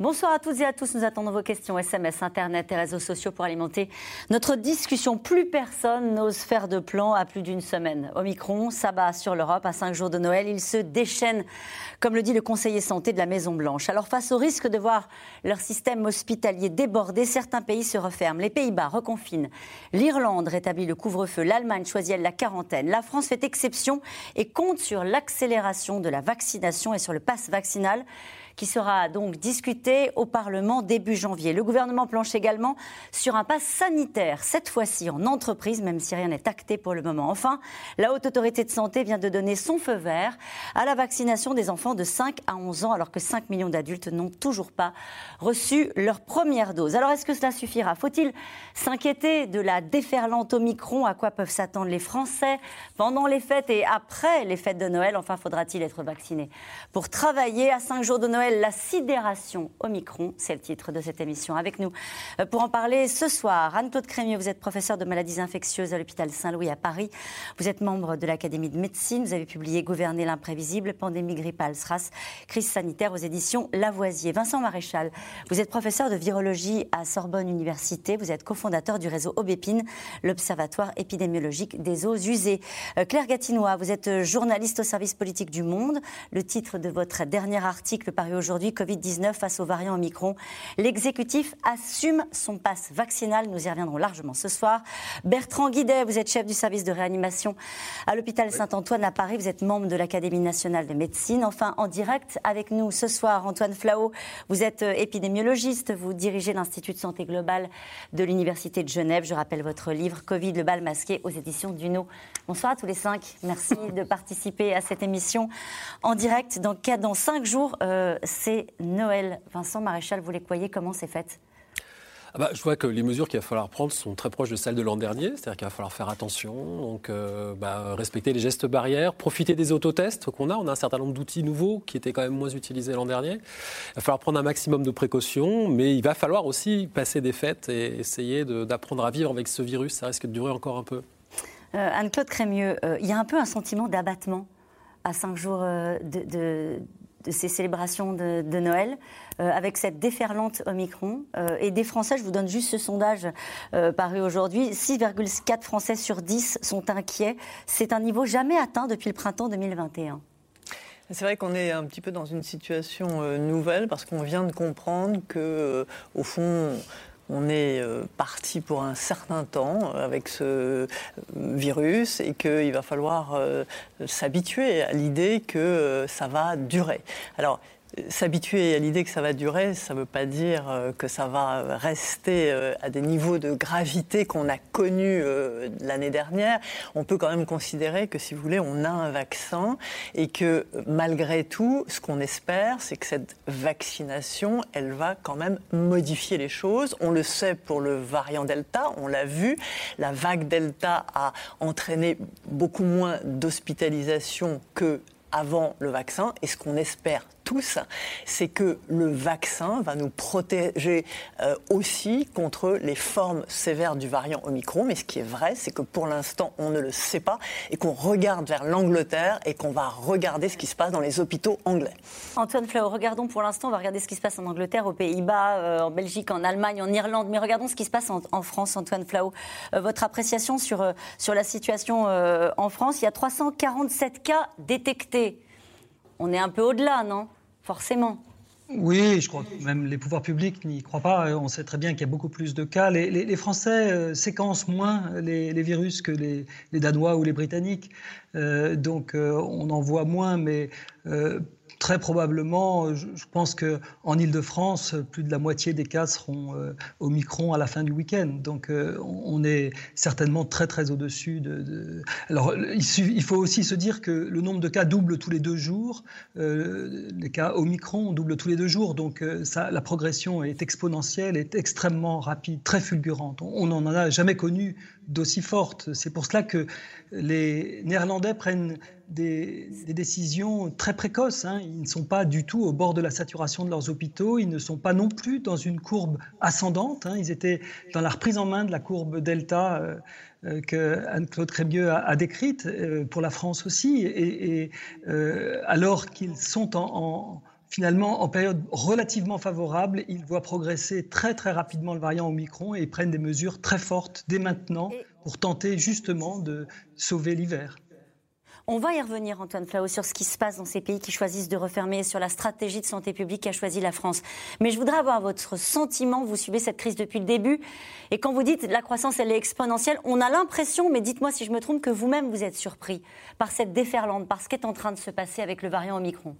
Bonsoir à toutes et à tous. Nous attendons vos questions SMS, Internet et réseaux sociaux pour alimenter notre discussion. Plus personne n'ose faire de plan à plus d'une semaine. Omicron s'abat sur l'Europe à cinq jours de Noël. Il se déchaîne, comme le dit le conseiller santé de la Maison-Blanche. Alors, face au risque de voir leur système hospitalier débordé, certains pays se referment. Les Pays-Bas reconfinent. L'Irlande rétablit le couvre-feu. L'Allemagne choisit la quarantaine. La France fait exception et compte sur l'accélération de la vaccination et sur le pass vaccinal qui sera donc discuté au Parlement début janvier. Le gouvernement planche également sur un pass sanitaire, cette fois-ci en entreprise, même si rien n'est acté pour le moment. Enfin, la Haute Autorité de Santé vient de donner son feu vert à la vaccination des enfants de 5 à 11 ans, alors que 5 millions d'adultes n'ont toujours pas reçu leur première dose. Alors, est-ce que cela suffira? Faut-il s'inquiéter de la déferlante Omicron? À quoi peuvent s'attendre les Français pendant les fêtes et après les fêtes de Noël? Enfin, faudra-t-il être vacciné pour travailler? À 5 jours de Noël la sidération Omicron, c'est le titre de cette émission. Avec nous euh, pour en parler ce soir, Anne-Claude Crémieux, vous êtes professeur de maladies infectieuses à l'hôpital Saint-Louis à Paris. Vous êtes membre de l'Académie de médecine. Vous avez publié Gouverner l'imprévisible, pandémie grippale, SRAS, crise sanitaire aux éditions Lavoisier. Vincent Maréchal, vous êtes professeur de virologie à Sorbonne Université. Vous êtes cofondateur du réseau Aubépine, l'Observatoire épidémiologique des eaux usées. Euh, Claire Gatinois, vous êtes journaliste au service politique du Monde. Le titre de votre dernier article paru aujourd'hui, Covid-19 face aux variants Omicron. L'exécutif assume son passe vaccinal. Nous y reviendrons largement ce soir. Bertrand Guidet, vous êtes chef du service de réanimation à l'hôpital Saint-Antoine à Paris. Vous êtes membre de l'Académie nationale de médecine. Enfin, en direct avec nous ce soir, Antoine Flao. Vous êtes euh, épidémiologiste. Vous dirigez l'Institut de santé globale de l'Université de Genève. Je rappelle votre livre Covid, le bal masqué aux éditions Duno. Bonsoir à tous les cinq. Merci de participer à cette émission en direct. Dans, dans cinq jours, euh, c'est Noël. Vincent Maréchal, vous les croyez? Comment c'est fait? Ah bah, je vois que les mesures qu'il va falloir prendre sont très proches de celles de l'an dernier, c'est-à-dire qu'il va falloir faire attention, donc euh, bah, respecter les gestes barrières, profiter des autotests qu'on a. On a un certain nombre d'outils nouveaux qui étaient quand même moins utilisés l'an dernier. Il va falloir prendre un maximum de précautions, mais il va falloir aussi passer des fêtes et essayer d'apprendre à vivre avec ce virus. Ça risque de durer encore un peu. Euh, Anne-Claude Crémieux, euh, il y a un peu un sentiment d'abattement à cinq jours de, de ces célébrations de, Noël, euh, avec cette déferlante Omicron. Euh, et des Français, je vous donne juste ce sondage euh, paru aujourd'hui, 6,4 Français sur 10 sont inquiets. C'est un niveau jamais atteint depuis le printemps 2021. C'est vrai qu'on est un petit peu dans une situation nouvelle parce qu'on vient de comprendre que, au fond, on est euh, parti pour un certain temps avec ce euh, virus et qu'il va falloir euh, s'habituer à l'idée que ça va durer. S'habituer à l'idée que ça va durer, ça ne veut pas dire euh, que ça va rester euh, à des niveaux de gravité qu'on a connus euh, l'année dernière. On peut quand même considérer que, si vous voulez, on a un vaccin et que malgré tout, ce qu'on espère, c'est que cette vaccination, elle va quand même modifier les choses. On le sait pour le variant Delta, on l'a vu. La vague Delta a entraîné beaucoup moins d'hospitalisation que avant le vaccin. Et ce qu'on espère c'est que le vaccin va nous protéger euh, aussi contre les formes sévères du variant Omicron. Mais ce qui est vrai, c'est que pour l'instant, on ne le sait pas et qu'on regarde vers l'Angleterre et qu'on va regarder ce qui se passe dans les hôpitaux anglais. Antoine Flau, regardons pour l'instant, on va regarder ce qui se passe en Angleterre, aux Pays-Bas, euh, en Belgique, en Allemagne, en Irlande. Mais regardons ce qui se passe en, France, Antoine Flau. Euh, votre appréciation sur, sur la situation en France, il y a 347 cas détectés. On est un peu au-delà, non? Forcément. Oui, je crois que même les pouvoirs publics n'y croient pas. On sait très bien qu'il y a beaucoup plus de cas. Les, Français euh, séquencent moins les, virus que les, Danois ou les Britanniques. Euh, donc euh, on en voit moins, mais Très probablement, je, pense qu'en Ile-de-France, plus de la moitié des cas seront euh, au Micron à la fin du week-end. Donc euh, on est certainement très très au-dessus de, Alors il, faut aussi se dire que le nombre de cas double tous les deux jours. Euh, les cas Omicron doublent tous les deux jours. Donc la progression est exponentielle, est extrêmement rapide, très fulgurante. On n'en a jamais connu d'aussi forte. C'est pour cela que les Néerlandais prennent des, décisions très précoces. Hein. Ils ne sont pas du tout au bord de la saturation de leurs hôpitaux. Ils ne sont pas non plus dans une courbe ascendante. Hein. Ils étaient dans la reprise en main de la courbe delta. Euh, euh, que Anne-Claude Crémieux a, décrite pour la France aussi, et, alors qu'ils sont en, finalement, en période relativement favorable, ils voient progresser très très rapidement le variant Omicron et prennent des mesures très fortes dès maintenant pour tenter justement de sauver l'hiver. On va y revenir, Antoine Flau, sur ce qui se passe dans ces pays qui choisissent de refermer, sur la stratégie de santé publique qu'a choisi la France. Mais je voudrais avoir votre sentiment. Vous suivez cette crise depuis le début. Et quand vous dites la croissance, est exponentielle, on a l'impression, mais dites-moi si je me trompe, que vous-même vous êtes surpris par cette déferlante, par ce qui est en train de se passer avec le variant Omicron.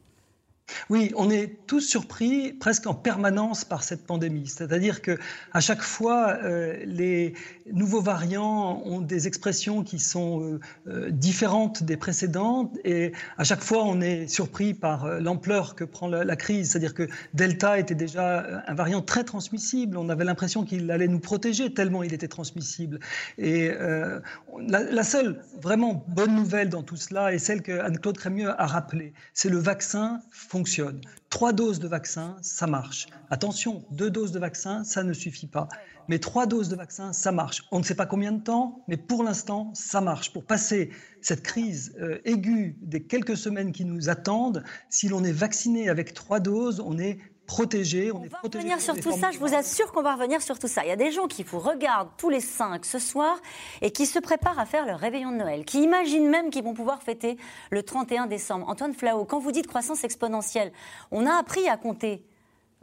Oui, on est tous surpris presque en permanence par cette pandémie. C'est-à-dire que à chaque fois, euh, les nouveaux variants ont des expressions qui sont euh, euh, différentes des précédentes, et à chaque fois, on est surpris par l'ampleur que prend la, crise. C'est-à-dire que Delta était déjà un variant très transmissible. On avait l'impression qu'il allait nous protéger tellement il était transmissible. Et la, la, seule vraiment bonne nouvelle dans tout cela est celle que Anne-Claude Crémieux a rappelée. C'est le vaccin fonctionne. Trois doses de vaccin, ça marche. Attention, deux doses de vaccin, ça ne suffit pas. Mais trois doses de vaccin, ça marche. On ne sait pas combien de temps, mais pour l'instant, ça marche. Pour passer cette crise euh, aiguë des quelques semaines qui nous attendent, si l'on est vacciné avec trois doses, on est protégé. On, va revenir sur tout ça, je vous assure qu'on va revenir sur tout ça. Il y a des gens qui vous regardent tous les cinq ce soir et qui se préparent à faire leur réveillon de Noël, qui imaginent même qu'ils vont pouvoir fêter le 31 décembre. Antoine Flao, quand vous dites croissance exponentielle, on a appris à compter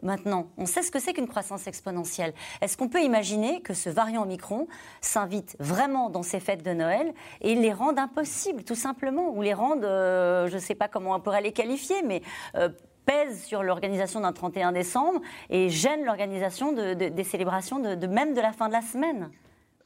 maintenant. On sait ce que c'est qu'une croissance exponentielle. Est-ce qu'on peut imaginer que ce variant Omicron s'invite vraiment dans ces fêtes de Noël et les rende impossibles, tout simplement, ou les rende, euh, je ne sais pas comment on pourrait les qualifier, mais euh, pèse sur l'organisation d'un 31 décembre et gêne l'organisation des célébrations de, même de la fin de la semaine.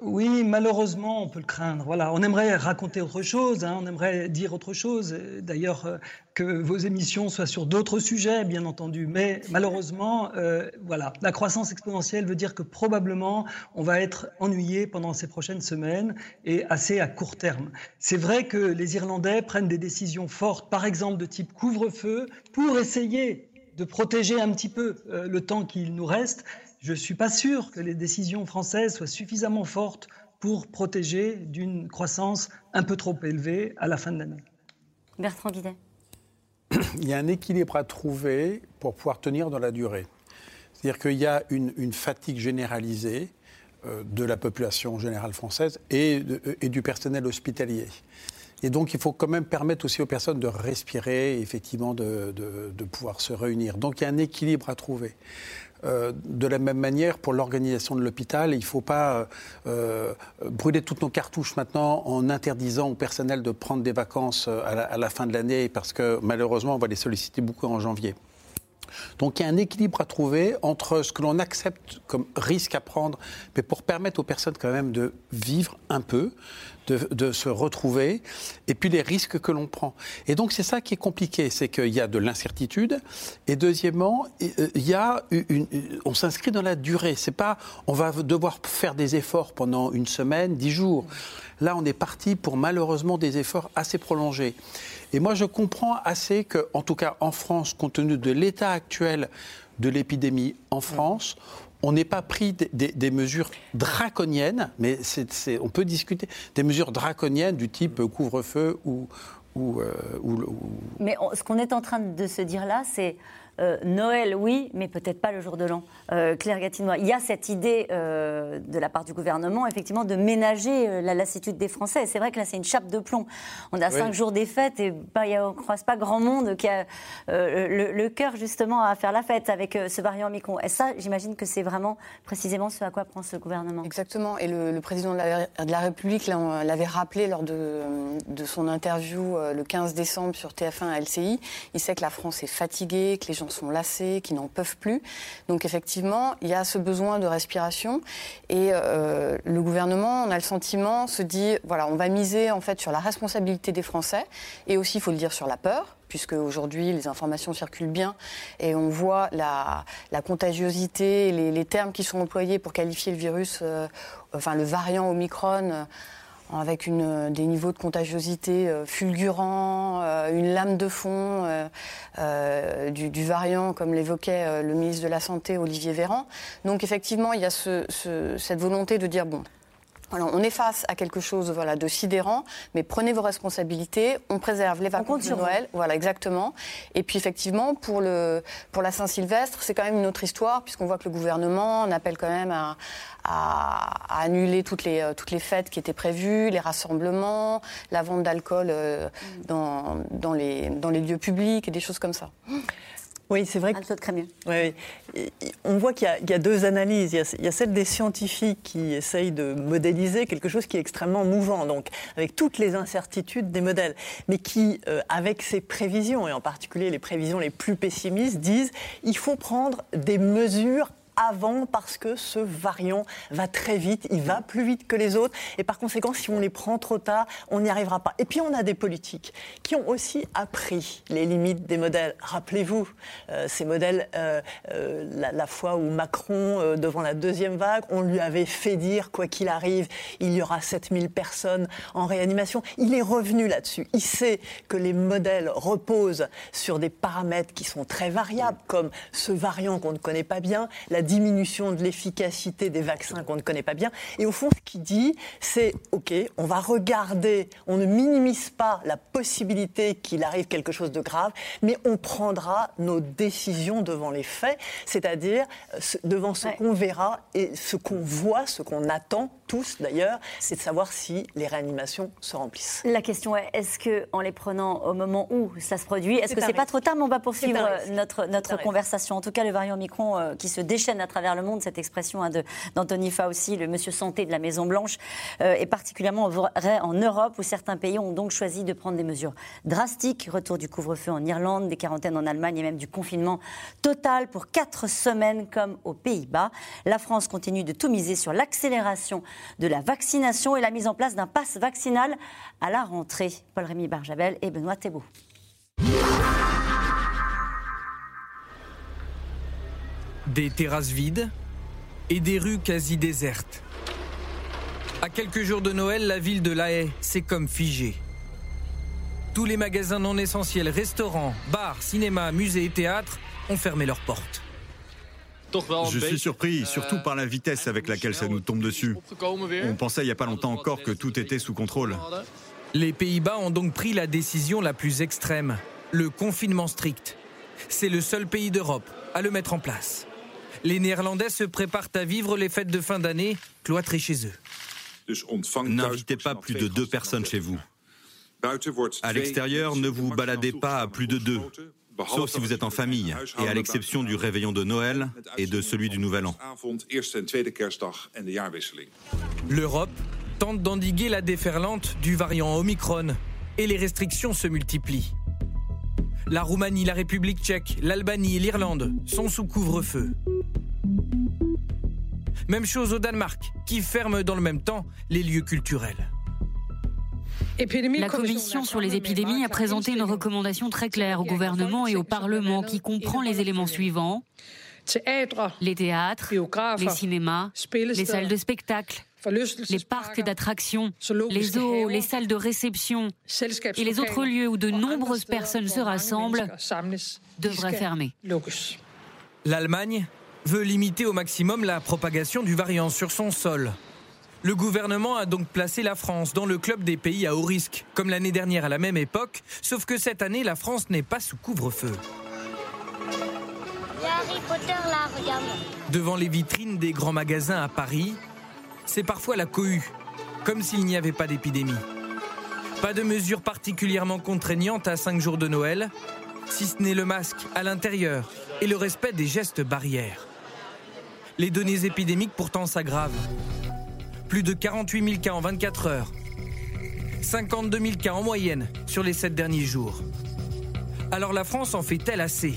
Oui, malheureusement, on peut le craindre. Voilà, on aimerait raconter autre chose, hein, on aimerait dire autre chose. D'ailleurs, euh, que vos émissions soient sur d'autres sujets, bien entendu. Mais malheureusement, euh, voilà, la croissance exponentielle veut dire que probablement on va être ennuyé pendant ces prochaines semaines et assez à court terme. C'est vrai que les Irlandais prennent des décisions fortes, par exemple de type couvre-feu, pour essayer de protéger un petit peu euh, le temps qu'il nous reste je ne suis pas sûr que les décisions françaises soient suffisamment fortes pour protéger d'une croissance un peu trop élevée à la fin de l'année. Bertrand Guidet. Il y a un équilibre à trouver pour pouvoir tenir dans la durée. C'est-à-dire qu'il y a une, fatigue généralisée euh, de la population générale française et, et, du personnel hospitalier. Et donc, il faut quand même permettre aussi aux personnes de respirer, effectivement, de, de, de pouvoir se réunir. Donc, il y a un équilibre à trouver. Euh, de la même manière, pour l'organisation de l'hôpital, il ne faut pas euh, brûler toutes nos cartouches maintenant en interdisant au personnel de prendre des vacances euh, à la fin de l'année parce que malheureusement, on va les solliciter beaucoup en janvier. Donc il y a un équilibre à trouver entre ce que l'on accepte comme risque à prendre, mais pour permettre aux personnes quand même de vivre un peu, de, se retrouver, et puis les risques que l'on prend. Et donc c'est ça qui est compliqué, c'est qu'il y a de l'incertitude, et deuxièmement, euh, il y a on s'inscrit dans la durée. C'est pas, on va devoir faire des efforts pendant une semaine, dix jours. Là, on est parti pour malheureusement des efforts assez prolongés. Et moi, je comprends assez que, en tout cas en France, compte tenu de l'état actuel de l'épidémie en France, on n'ait pas pris des, mesures draconiennes, mais on peut discuter, des mesures draconiennes du type couvre-feu ou, ou, euh, Mais ce qu'on est en train de se dire là, c'est euh, Noël, oui, mais peut-être pas le jour de l'an. Euh, Claire Gatinois, il y a cette idée euh, de la part du gouvernement, effectivement, de ménager la lassitude des Français. C'est vrai que là, c'est une chape de plomb. On a cinq jours des fêtes et bah, on ne croise pas grand monde qui a le, cœur, justement, à faire la fête avec ce variant Omicron. Et ça, j'imagine que c'est vraiment précisément ce à quoi prend ce gouvernement. Exactement. Et le, président de la, République l'avait rappelé lors de, de son interview le 15 décembre sur TF1 à LCI. Il sait que la France est fatiguée, que les gens sont lassés, qui n'en peuvent plus. Donc effectivement, il y a ce besoin de respiration. Et euh, le gouvernement, on a le sentiment, se dit voilà, on va miser en fait sur la responsabilité des Français. Et aussi, il faut le dire, sur la peur puisque aujourd'hui les informations circulent bien. Et on voit la, contagiosité, les, termes qui sont employés pour qualifier le virus, euh, enfin le variant Omicron avec des niveaux de contagiosité fulgurants, une lame de fond du, variant, comme l'évoquait le ministre de la Santé, Olivier Véran. Donc effectivement, il y a cette volonté de dire, bon, on est face à quelque chose voilà, de sidérant, mais prenez vos responsabilités, on préserve les vacances de Noël. Voilà, exactement. Et puis effectivement, pour, le, pour la Saint-Sylvestre, c'est quand même une autre histoire, puisqu'on voit que le gouvernement en appelle quand même à, annuler toutes les, euh, toutes les fêtes qui étaient prévues, les rassemblements, la vente d'alcool euh, dans, dans, les, dans les lieux publics et des choses comme ça. Oui, c'est vrai. Oui, On voit qu'il y, a deux analyses. Il y, a, celle des scientifiques qui essayent de modéliser quelque chose qui est extrêmement mouvant, donc avec toutes les incertitudes des modèles, mais qui, euh, avec ses prévisions, et en particulier les prévisions les plus pessimistes, disent il faut prendre des mesures avant parce que ce variant va très vite, il va plus vite que les autres et par conséquent si on les prend trop tard, on n'y arrivera pas. Et puis on a des politiques qui ont aussi appris les limites des modèles. Rappelez-vous euh, ces modèles, euh, euh, la, fois où Macron, devant la deuxième vague, on lui avait fait dire quoi qu'il arrive, il y aura 7000 personnes en réanimation. Il est revenu là-dessus. Il sait que les modèles reposent sur des paramètres qui sont très variables, comme ce variant qu'on ne connaît pas bien, diminution de l'efficacité des vaccins qu'on ne connaît pas bien. Et au fond, ce qu'il dit, c'est OK, on va regarder, on ne minimise pas la possibilité qu'il arrive quelque chose de grave, mais on prendra nos décisions devant les faits, c'est-à-dire euh, devant ce qu'on verra et ce qu'on voit, ce qu'on attend tous d'ailleurs, c'est de savoir si les réanimations se remplissent. La question est est-ce que en les prenant au moment où ça se produit, est-ce que c'est pas trop tard Mais on va poursuivre notre notre conversation. En tout cas, le variant Omicron euh, qui se déchaîne à travers le monde, cette expression hein, d'Anthony Fauci, le monsieur santé de la Maison Blanche, euh, est particulièrement vrai en Europe où certains pays ont donc choisi de prendre des mesures drastiques. Retour du couvre-feu en Irlande, des quarantaines en Allemagne et même du confinement total pour quatre semaines comme aux Pays-Bas. La France continue de tout miser sur l'accélération de la vaccination et la mise en place d'un pass vaccinal à la rentrée. Paul-Rémy Barjabel et Benoît Thébault. Des terrasses vides et des rues quasi désertes. À quelques jours de Noël, la ville de La Haye, c'est comme figé. Tous les magasins non essentiels, restaurants, bars, cinémas, musées et théâtres ont fermé leurs portes. Je suis surpris, surtout par la vitesse avec laquelle ça nous tombe dessus. On pensait il n'y a pas longtemps encore que tout était sous contrôle. Les Pays-Bas ont donc pris la décision la plus extrême, le confinement strict. C'est le seul pays d'Europe à le mettre en place les Néerlandais se préparent à vivre les fêtes de fin d'année cloîtrés chez eux. N'invitez pas plus de deux personnes chez vous. À l'extérieur, ne vous baladez pas à plus de deux, sauf si vous êtes en famille, et à l'exception du réveillon de Noël et de celui du Nouvel An. L'Europe tente d'endiguer la déferlante du variant Omicron, et les restrictions se multiplient. La Roumanie, la République tchèque, l'Albanie et l'Irlande sont sous couvre-feu. Même chose au Danemark, qui ferme dans le même temps les lieux culturels. La Commission sur les épidémies a présenté une recommandation très claire au gouvernement et au Parlement qui comprend les éléments suivants. Les théâtres, les cinémas, les salles de spectacle, les parcs d'attractions, les zoos, les salles de réception et les autres lieux où de nombreuses personnes se rassemblent devraient fermer. L'Allemagne veut limiter au maximum la propagation du variant sur son sol. Le gouvernement a donc placé la France dans le club des pays à haut risque, comme l'année dernière à la même époque, sauf que cette année, la France n'est pas sous couvre-feu. Devant les vitrines des grands magasins à Paris, c'est parfois la cohue, comme s'il n'y avait pas d'épidémie. Pas de mesures particulièrement contraignantes à 5 jours de Noël, si ce n'est le masque à l'intérieur et le respect des gestes barrières. Les données épidémiques pourtant s'aggravent. Plus de 48 000 cas en 24 heures. 52 000 cas en moyenne sur les 7 derniers jours. Alors la France en fait-elle assez?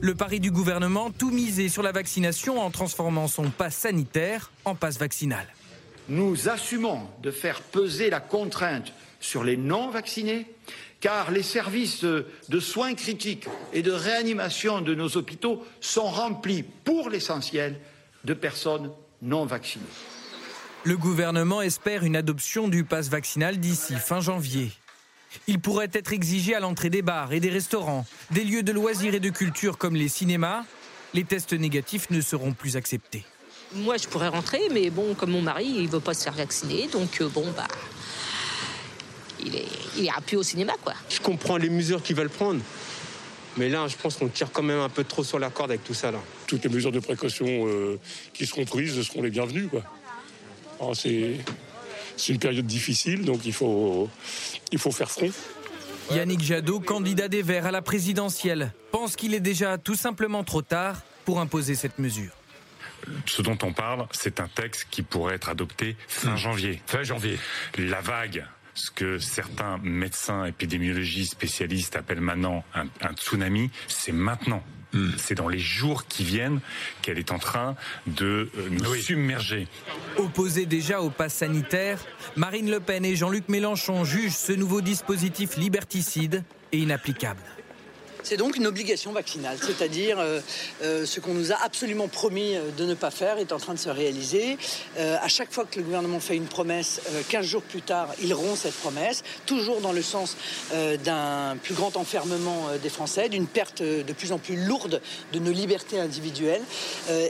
Le pari du gouvernement, tout miser sur la vaccination en transformant son pass sanitaire en passe vaccinal nous assumons de faire peser la contrainte sur les non-vaccinés, car les services de soins critiques et de réanimation de nos hôpitaux sont remplis, pour l'essentiel, de personnes non vaccinées. Le gouvernement espère une adoption du pass vaccinal d'ici fin janvier. Il pourrait être exigé à l'entrée des bars et des restaurants, des lieux de loisirs et de culture comme les cinémas. Les tests négatifs ne seront plus acceptés. Moi, je pourrais rentrer, mais bon, comme mon mari, il veut pas se faire vacciner, donc euh, bon, bah, il est, il plus au cinéma, quoi. Je comprends les mesures qu'ils veulent prendre, mais là, je pense qu'on tire quand même un peu trop sur la corde avec tout ça, là. Toutes les mesures de précaution euh, qui seront prises seront les bienvenues, quoi. C'est une période difficile, donc il faut, il faut faire front. Yannick Jadot, candidat des Verts à la présidentielle, pense qu'il est déjà tout simplement trop tard pour imposer cette mesure. Ce dont on parle, c'est un texte qui pourrait être adopté fin hmm. janvier. Fin janvier. La vague ce que certains médecins, épidémiologistes, spécialistes appellent maintenant un, tsunami, c'est maintenant. Hmm. C'est dans les jours qui viennent qu'elle est en train de euh, nous submerger. Opposés déjà au pass sanitaire, Marine Le Pen et Jean-Luc Mélenchon jugent ce nouveau dispositif liberticide et inapplicable. C'est donc une obligation vaccinale, c'est-à-dire euh, euh, ce qu'on nous a absolument promis euh, de ne pas faire est en train de se réaliser. à chaque fois que le gouvernement fait une promesse, 15 jours plus tard, il rompt cette promesse, toujours dans le sens d'un plus grand enfermement des Français, d'une perte de plus en plus lourde de nos libertés individuelles.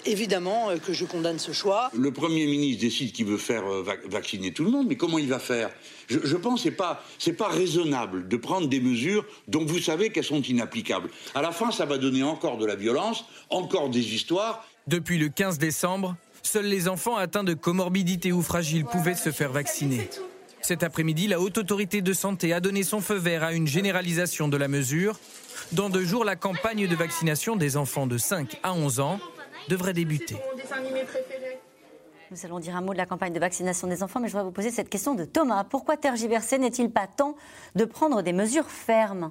évidemment que je condamne ce choix. Le Premier ministre décide qu'il veut faire vacciner tout le monde, mais comment il va faire? Je, pense que ce n'est pas raisonnable de prendre des mesures dont vous savez qu'elles sont inapplicables. À la fin, ça va donner encore de la violence, encore des histoires. Depuis le 15 décembre, seuls les enfants atteints de comorbidité ou fragiles pouvaient se faire vacciner. Cet après-midi, la Haute Autorité de Santé a donné son feu vert à une généralisation de la mesure. Dans deux jours, la campagne de vaccination des enfants de 5 à 11 ans devrait débuter. Nous allons dire un mot de la campagne de vaccination des enfants, mais je voudrais vous poser cette question de Thomas. Pourquoi tergiverser N'est-il pas temps de prendre des mesures fermes?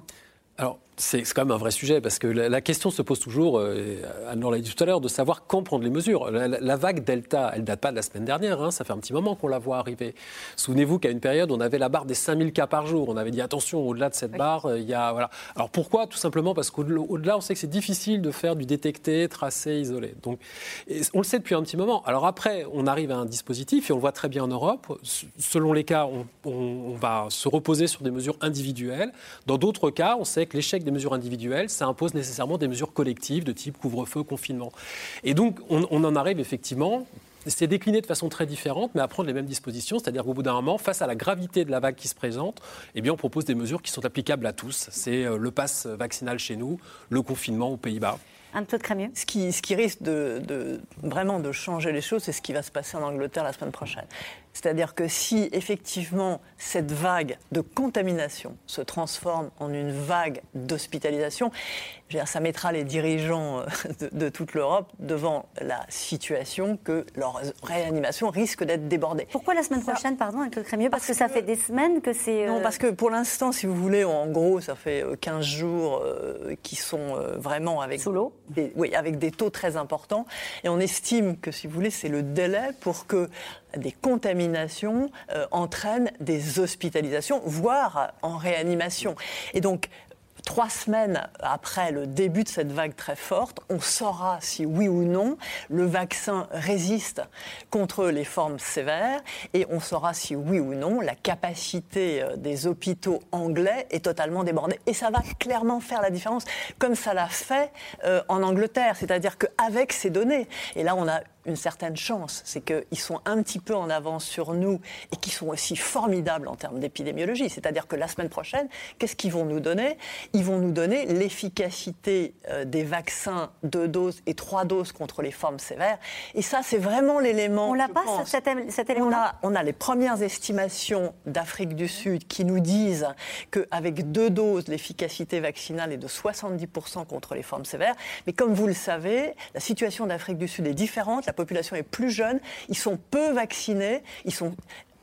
Alors, c'est quand même un vrai sujet parce que la, question se pose toujours, euh, Anne l'a dit tout à l'heure, de savoir quand prendre les mesures. La, vague Delta, elle date pas de la semaine dernière, hein, ça fait un petit moment qu'on la voit arriver. Souvenez-vous qu'à une période, on avait la barre des 5000 cas par jour. On avait dit attention, au-delà de cette barre, euh, il y a. Voilà. Alors pourquoi? Tout simplement parce qu'au-delà, on sait que c'est difficile de faire du détecté, tracé, isolé. Donc, on le sait depuis un petit moment. Alors après, on arrive à un dispositif et on le voit très bien en Europe. Selon les cas, on, on va se reposer sur des mesures individuelles. Dans d'autres cas, on sait que l'échec des mesures individuelles, ça impose nécessairement des mesures collectives de type couvre-feu, confinement. Et donc, on, en arrive effectivement c'est décliné de façon très différente, mais à prendre les mêmes dispositions. C'est-à-dire qu'au bout d'un moment, face à la gravité de la vague qui se présente, eh bien, on propose des mesures qui sont applicables à tous. C'est euh, le pass vaccinal chez nous, le confinement aux Pays-Bas. Un peu de crémieux. Ce qui, ce qui risque de, de, vraiment de changer les choses, c'est ce qui va se passer en Angleterre la semaine prochaine. C'est-à-dire que si effectivement cette vague de contamination se transforme en une vague d'hospitalisation, ça mettra les dirigeants euh, de, toute l'Europe devant la situation que leur réanimation risque d'être débordée. Pourquoi la semaine prochaine, pardon, avec le Crémieux Parce, que, ça fait des semaines que c'est... Non, euh, parce que pour l'instant, si vous voulez, en gros, ça fait 15 euh, jours qui sont vraiment avec... Sous l'eau Oui, avec des taux très importants. Et on estime que, si vous voulez, c'est le délai pour que des contaminations euh, entraînent des hospitalisations, voire en réanimation. Et donc, trois semaines après le début de cette vague très forte, on saura si oui ou non le vaccin résiste contre les formes sévères et on saura si oui ou non la capacité euh, des hôpitaux anglais est totalement débordée. Et ça va clairement faire la différence, comme ça l'a fait euh, en Angleterre, c'est-à-dire qu'avec ces données, et là on a une certaine chance, c'est qu'ils sont un petit peu en avance sur nous et qu'ils sont aussi formidables en termes d'épidémiologie. C'est-à-dire que la semaine prochaine, qu'est-ce qu'ils vont nous donner? Ils vont nous donner l'efficacité euh, des vaccins deux doses et trois doses contre les formes sévères. Et ça, c'est vraiment l'élément. On l'a pas, cet, élément on a, on a les premières estimations d'Afrique du Sud qui nous disent qu'avec deux doses, l'efficacité vaccinale est de 70% contre les formes sévères. Mais comme vous le savez, la situation d'Afrique du Sud est différente. La population est plus jeune, ils sont peu vaccinés, ils sont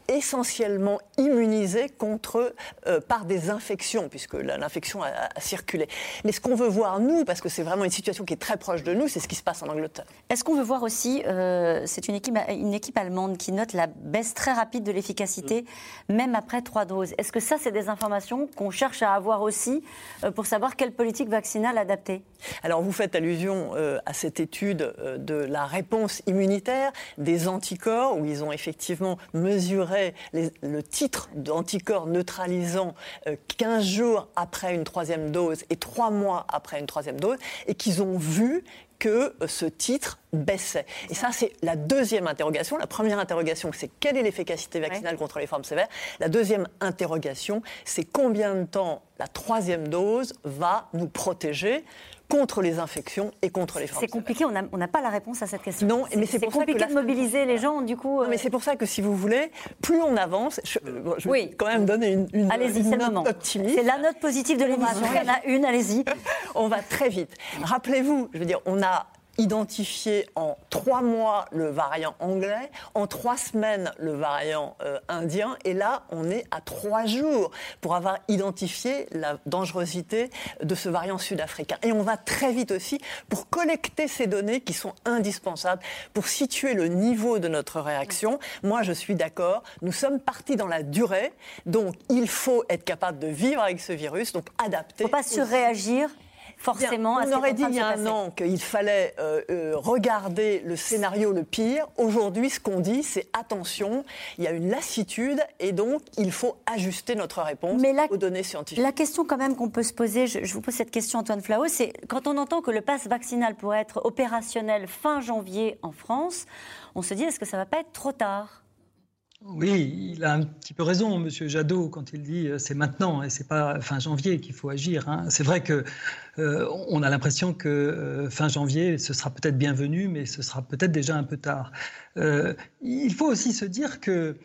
essentiellement immunisés contre, euh, par des infections, puisque l'infection a, circulé. Mais ce qu'on veut voir, nous, parce que c'est vraiment une situation qui est très proche de nous, c'est ce qui se passe en Angleterre. Est-ce qu'on veut voir aussi, euh, c'est une équipe, une équipe allemande qui note la baisse très rapide de l'efficacité, même après trois doses. Est-ce que ça, c'est des informations qu'on cherche à avoir aussi euh, pour savoir quelle politique vaccinale adapter? Alors, vous faites allusion à cette étude de la réponse immunitaire des anticorps, où ils ont effectivement mesuré le titre d'anticorps neutralisant 15 euh, jours après une troisième dose et 3 mois après une troisième dose, et qu'ils ont vu que euh, ce titre baissait. Et ça, c'est la deuxième interrogation. La première interrogation, c'est quelle est l'efficacité vaccinale contre les formes sévères? La deuxième interrogation, c'est combien de temps la troisième dose va nous protéger contre les infections et contre les formes. C'est compliqué, on n'a pas la réponse à cette question. Non, mais c'est compliqué de mobiliser les gens, du coup. mais c'est pour ça que si vous voulez, plus on avance, je, je vais quand même donner une, une, allez-y, c'est note optimiste. C'est la note positive de l'émission. Il y en a une, allez-y. on va très vite. Rappelez-vous, je veux dire, on a identifié en trois mois le variant anglais, en trois semaines le variant euh, indien, et là on est à trois jours pour avoir identifié la dangerosité de ce variant sud-africain. Et on va très vite aussi pour collecter ces données qui sont indispensables pour situer le niveau de notre réaction. Moi je suis d'accord, nous sommes partis dans la durée, donc il faut être capable de vivre avec ce virus, donc adapter. Il ne faut pas surréagir forcément. on aurait dit il y a un an qu'il fallait euh, euh, regarder le scénario le pire. Aujourd'hui, ce qu'on dit, c'est attention, il y a une lassitude et donc il faut ajuster notre réponse aux données scientifiques. La question quand même qu'on peut se poser, je, vous pose cette question Antoine Flao, c'est quand on entend que le pass vaccinal pourrait être opérationnel fin janvier en France, on se dit est-ce que ça va pas être trop tard? Oui, il a un petit peu raison, Monsieur Jadot, quand il dit euh, c'est maintenant et c'est pas fin janvier qu'il faut agir. Hein. C'est vrai que euh, on a l'impression que euh, fin janvier, ce sera peut-être bienvenu, mais ce sera peut-être déjà un peu tard. il faut aussi se dire que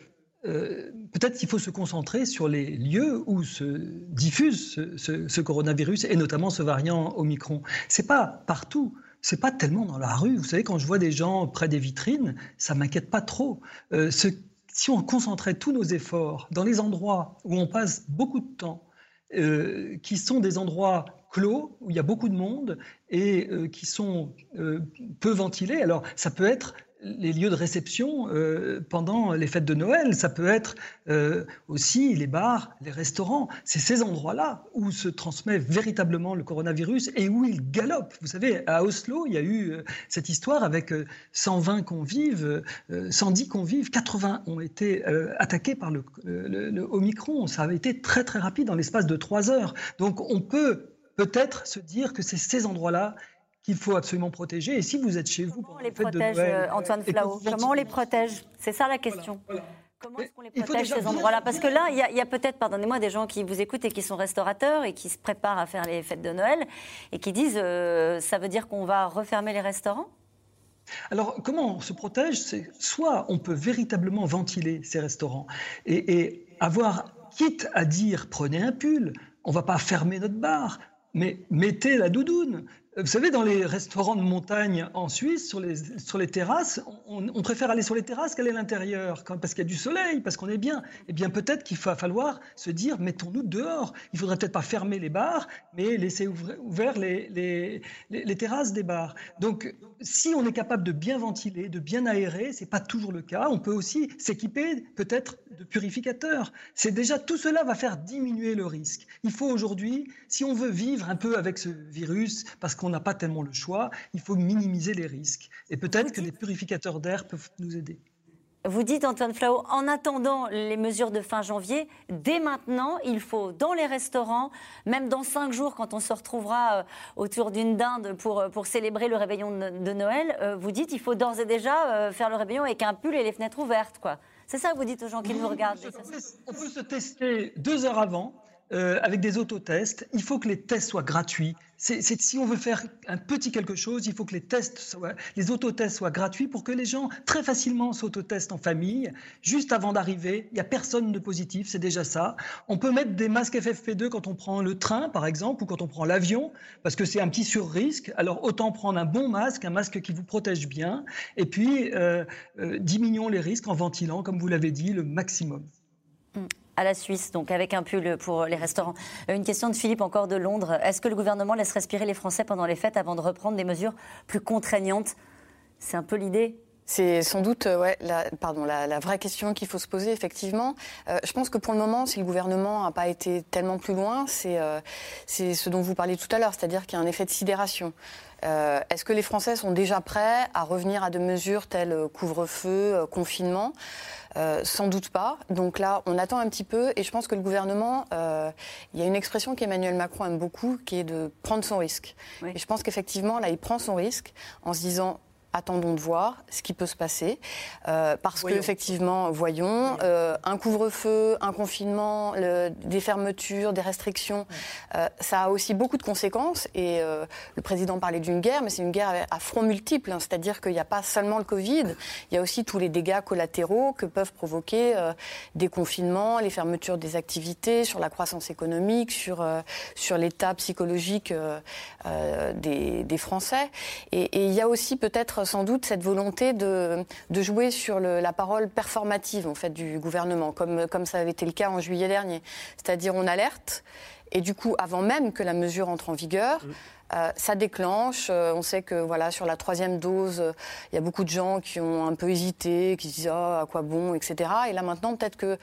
peut-être qu'il faut se concentrer sur les lieux où se diffuse ce, coronavirus et notamment ce variant Omicron. C'est pas partout c'est pas tellement dans la rue. Vous savez, quand je vois des gens près des vitrines, ça m'inquiète pas trop. Si on concentrait tous nos efforts dans les endroits où on passe beaucoup de temps, euh, qui sont des endroits clos, où il y a beaucoup de monde et euh, qui sont euh, peu ventilés, alors ça peut être les lieux de réception euh, pendant les fêtes de Noël. Ça peut être euh, aussi les bars, les restaurants. C'est ces endroits-là où se transmet véritablement le coronavirus et où il galope. Vous savez, à Oslo, il y a eu euh, cette histoire avec 120 convives, 110 convives, 80 ont été attaqués par le, le, Omicron. Ça a été très très rapide dans l'espace de trois heures. Donc on peut peut-être se dire que c'est ces endroits-là qu'il faut absolument protéger. Et si vous êtes chez vous, comment on les protège, euh, Antoine Flau Comment on les protège? C'est ça la question. Comment est-ce qu'on les protège ces endroits-là? Parce que là, il y a, peut-être, pardonnez-moi, des gens qui vous écoutent et qui sont restaurateurs et qui se préparent à faire les fêtes de Noël et qui disent euh, ça veut dire qu'on va refermer les restaurants? Alors, comment on se protège? C'est soit on peut véritablement ventiler ces restaurants et, et, avoir, quitte à dire prenez un pull, on va pas fermer notre bar, mais mettez la doudoune. Vous savez, dans les restaurants de montagne en Suisse, sur les, sur les terrasses, on, préfère aller sur les terrasses qu'aller à l'intérieur, parce qu'il y a du soleil, parce qu'on est bien. Eh bien, peut-être qu'il va falloir se dire, mettons-nous dehors. Il faudrait peut-être pas fermer les bars, mais laisser ouverts les, les, les, terrasses des bars. Donc, si on est capable de bien ventiler, de bien aérer, c'est pas toujours le cas. On peut aussi s'équiper peut-être de purificateurs. C'est déjà tout cela va faire diminuer le risque. Il faut aujourd'hui, si on veut vivre un peu avec ce virus, parce qu'on n'a pas tellement le choix, il faut minimiser les risques. Et peut-être que les purificateurs d'air peuvent nous aider. Vous dites, Antoine Flau, en attendant les mesures de fin janvier, dès maintenant, il faut, dans les restaurants, même dans cinq jours, quand on se retrouvera euh, autour d'une dinde pour, euh, pour célébrer le réveillon de, Noël, euh, vous dites, il faut d'ores et déjà faire le réveillon avec un pull et les fenêtres ouvertes. quoi. C'est ça que vous dites aux gens qui nous regardent On peut se tester deux heures avant euh, avec des autotests. Il faut que les tests soient gratuits. C'est, si on veut faire un petit quelque chose, il faut que les tests soient, les autotests soient gratuits pour que les gens très facilement s'autotestent en famille. Juste avant d'arriver, il n'y a personne de positif, c'est déjà ça. On peut mettre des masques FFP2 quand on prend le train, par exemple, ou quand on prend l'avion, parce que c'est un petit sur-risque. Alors autant prendre un bon masque, un masque qui vous protège bien, et puis euh, euh, diminuons les risques en ventilant, comme vous l'avez dit, le maximum. À la Suisse, donc avec un pull pour les restaurants. Euh, une question de Philippe encore de Londres. Est-ce que le gouvernement laisse respirer les Français pendant les fêtes avant de reprendre des mesures plus contraignantes? C'est un peu l'idée? C'est sans doute euh, ouais, la, pardon, la, vraie question qu'il faut se poser, effectivement. Euh, je pense que pour le moment, si le gouvernement n'a pas été tellement plus loin, c'est ce dont vous parliez tout à l'heure, c'est-à-dire qu'il y a un effet de sidération. Est-ce que les Français sont déjà prêts à revenir à des mesures telles couvre-feu, confinement? Euh, sans doute pas. Donc là, on attend un petit peu et je pense que le gouvernement, euh, il y a une expression qu'Emmanuel Macron aime beaucoup qui est de prendre son risque. Et je pense qu'effectivement, là, il prend son risque en se disant attendons de voir ce qui peut se passer. Euh, parce qu'effectivement, voyons, euh, un couvre-feu, un confinement, des fermetures, des restrictions, euh, ça a aussi beaucoup de conséquences. Et le président parlait d'une guerre, mais c'est une guerre à front multiple. Hein. C'est-à-dire qu'il n'y a pas seulement le Covid, il y a aussi tous les dégâts collatéraux que peuvent provoquer des confinements, les fermetures des activités, sur la croissance économique, sur, sur l'état psychologique des, des, Français. Et, et il y a aussi peut-être sans doute cette volonté de, jouer sur la parole performative en fait du gouvernement, comme, ça avait été le cas en juillet dernier. C'est-à-dire on alerte et du coup, avant même que la mesure entre en vigueur, mmh. Euh, ça déclenche. Euh, on sait que voilà, sur la troisième dose, euh, il y a beaucoup de gens qui ont un peu hésité, qui se disent ah, à quoi bon, etc. Et là maintenant, peut-être que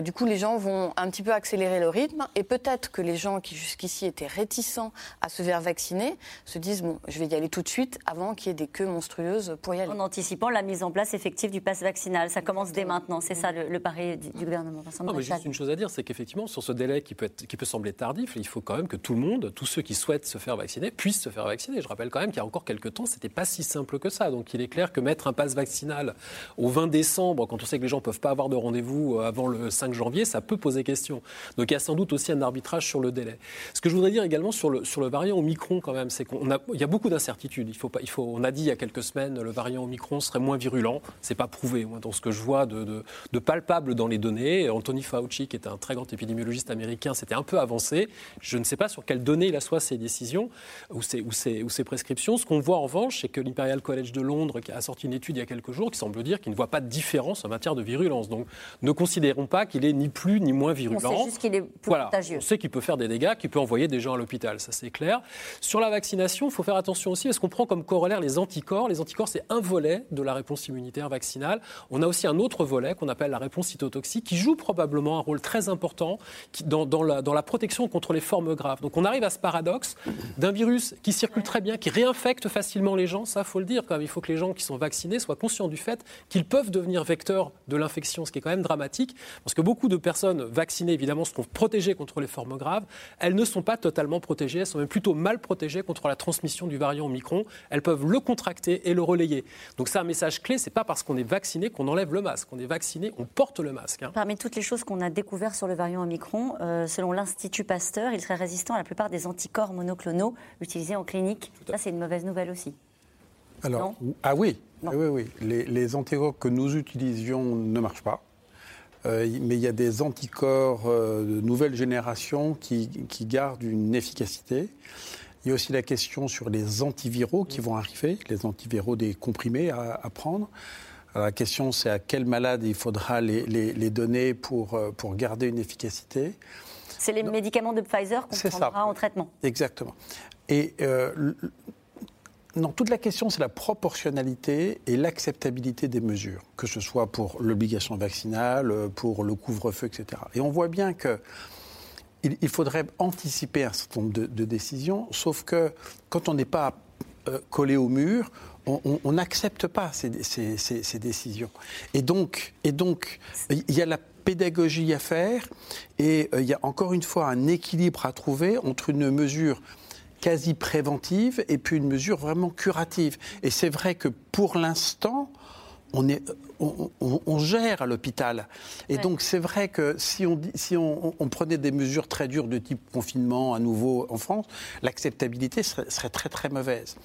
du coup, les gens vont un petit peu accélérer le rythme. Et peut-être que les gens qui jusqu'ici étaient réticents à se faire vacciner se disent bon, je vais y aller tout de suite avant qu'il y ait des queues monstrueuses pour y aller. En anticipant la mise en place effective du pass vaccinal, ça commence dès maintenant. C'est ça le, pari du, gouvernement. Non, mais juste une chose à dire, c'est qu'effectivement, sur ce délai qui peut, être, qui peut sembler tardif, il faut quand même que tout le monde, tous ceux qui souhaitent se faire vacciner, puissent se faire vacciner. Je rappelle quand même qu'il y a encore quelques temps, c'était pas si simple que ça. Donc il est clair que mettre un passe vaccinal au 20 décembre, quand on sait que les gens ne peuvent pas avoir de rendez-vous euh, avant le 5 janvier, ça peut poser question. Donc il y a sans doute aussi un arbitrage sur le délai. Ce que je voudrais dire également sur le, sur le variant Omicron, quand même, c'est qu'on a, il y a beaucoup d'incertitudes. Il faut il faut, on a dit il y a quelques semaines, le variant Omicron serait moins virulent. C'est pas prouvé, moi, dans ce que je vois de, de, de palpable dans les données. Anthony Fauci, qui est un très grand épidémiologiste américain, c'était un peu avancé. Je ne sais pas sur quelles données il assoit ses décisions ou ses, ou ses, ses prescriptions. Ce qu'on voit en revanche, c'est que l'Imperial College de Londres a sorti une étude il y a quelques jours qui semble dire qu'il ne voit pas de différence en matière de virulence. Donc ne considérons pas qu'il est ni plus ni moins virulent. On sait juste qu'il est plus voilà. contagieux. On sait qu'il peut faire des dégâts, qu'il peut envoyer des gens à l'hôpital, ça c'est clair. Sur la vaccination, il faut faire attention aussi parce qu'on prend comme corollaire les anticorps. Les anticorps, c'est un volet de la réponse immunitaire vaccinale. On a aussi un autre volet qu'on appelle la réponse cytotoxique qui joue probablement un rôle très important dans, dans, la, dans la protection contre les formes graves. Donc on arrive à ce paradoxe d'un virus qui circule très bien, qui réinfecte facilement les gens, ça faut le dire quand même. Il faut que les gens qui sont vaccinés soient conscients du fait qu'ils peuvent devenir vecteurs de l'infection, ce qui est quand même dramatique, parce que beaucoup de personnes vaccinées, évidemment, seront protégées contre les formes graves. Elles ne sont pas totalement protégées, elles sont même plutôt mal protégées contre la transmission du variant Omicron. Elles peuvent le contracter et le relayer. Donc c'est un message clé, c'est pas parce qu'on est vacciné qu'on enlève le masque. On est vacciné, on porte le masque. Hein. Parmi toutes les choses qu'on a découvertes sur le variant Omicron, euh, selon l'Institut Pasteur, il serait résistant à la plupart des anticorps monoclonaux utilisés en clinique. Ça, c'est une mauvaise nouvelle aussi. Alors, ah oui, oui, oui. Les, anticorps que nous utilisions ne marchent pas. Euh, mais il y a des anticorps euh, de nouvelle génération qui, gardent une efficacité. Il y a aussi la question sur les antiviraux qui vont arriver, les antiviraux des comprimés à, prendre. la question, c'est à quel malade il faudra les, donner pour, euh, pour garder une efficacité. C'est les médicaments de Pfizer qu'on prendra en traitement. Exactement. Et non, toute la question, c'est la proportionnalité et l'acceptabilité des mesures, que ce soit pour l'obligation vaccinale, pour le couvre-feu, etc. Et on voit bien que il, faudrait anticiper un certain nombre de, décisions, sauf que quand on n'est pas euh, collé au mur, on n'accepte pas ces, décisions. Et donc, et donc, il y a la pédagogie à faire, et euh, il y a encore une fois un équilibre à trouver entre une mesure quasi préventive et puis une mesure vraiment curative. Et c'est vrai que pour l'instant, on, est, on, gère à l'hôpital. Et donc, c'est vrai que si, on, si on, prenait des mesures très dures de type confinement à nouveau en France, l'acceptabilité serait, serait très, très mauvaise.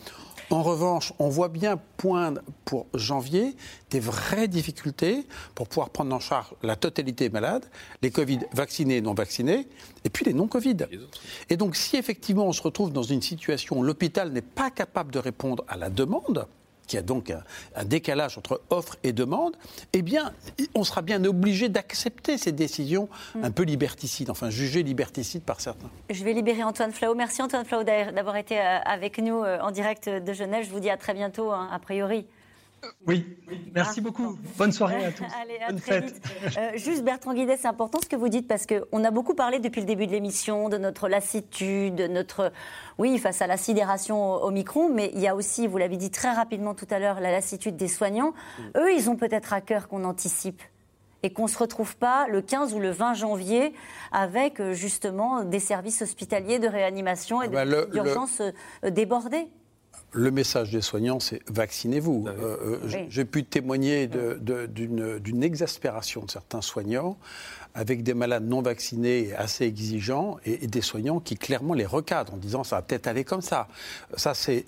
En revanche, on voit bien poindre pour janvier des vraies difficultés pour pouvoir prendre en charge la totalité des malades, les Covid vaccinés et non vaccinés, et puis les non-Covid. Et donc, si effectivement on se retrouve dans une situation où l'hôpital n'est pas capable de répondre à la demande, qui a donc un, décalage entre offre et demande, eh bien, on sera bien obligé d'accepter ces décisions mm. un peu liberticides, enfin jugées liberticides par certains. Je vais libérer Antoine Flao. Merci Antoine Flao d'avoir été euh, avec nous euh, en direct de Genève. Je vous dis à très bientôt, hein, a priori. Oui, merci beaucoup. Bonne soirée à tous. Allez, à très Vite. Euh, juste Bertrand Guidet, c'est important ce que vous dites parce qu'on a beaucoup parlé depuis le début de l'émission de notre lassitude, de notre, oui, face à la sidération au, micron, mais il y a aussi, vous l'avez dit très rapidement tout à l'heure, la lassitude des soignants. Mm. Eux, ils ont peut-être à cœur qu'on anticipe et qu'on ne se retrouve pas le 15 ou le 20 janvier avec euh, justement des services hospitaliers de réanimation et ah bah, d'urgence euh, débordés le message des soignants, c'est vaccinez-vous. Ah euh, euh, j'ai pu témoigner d'une exaspération de certains soignants avec des malades non vaccinés assez exigeants et, des soignants qui clairement les recadrent en disant ça va peut-être aller comme ça. Ça, c'est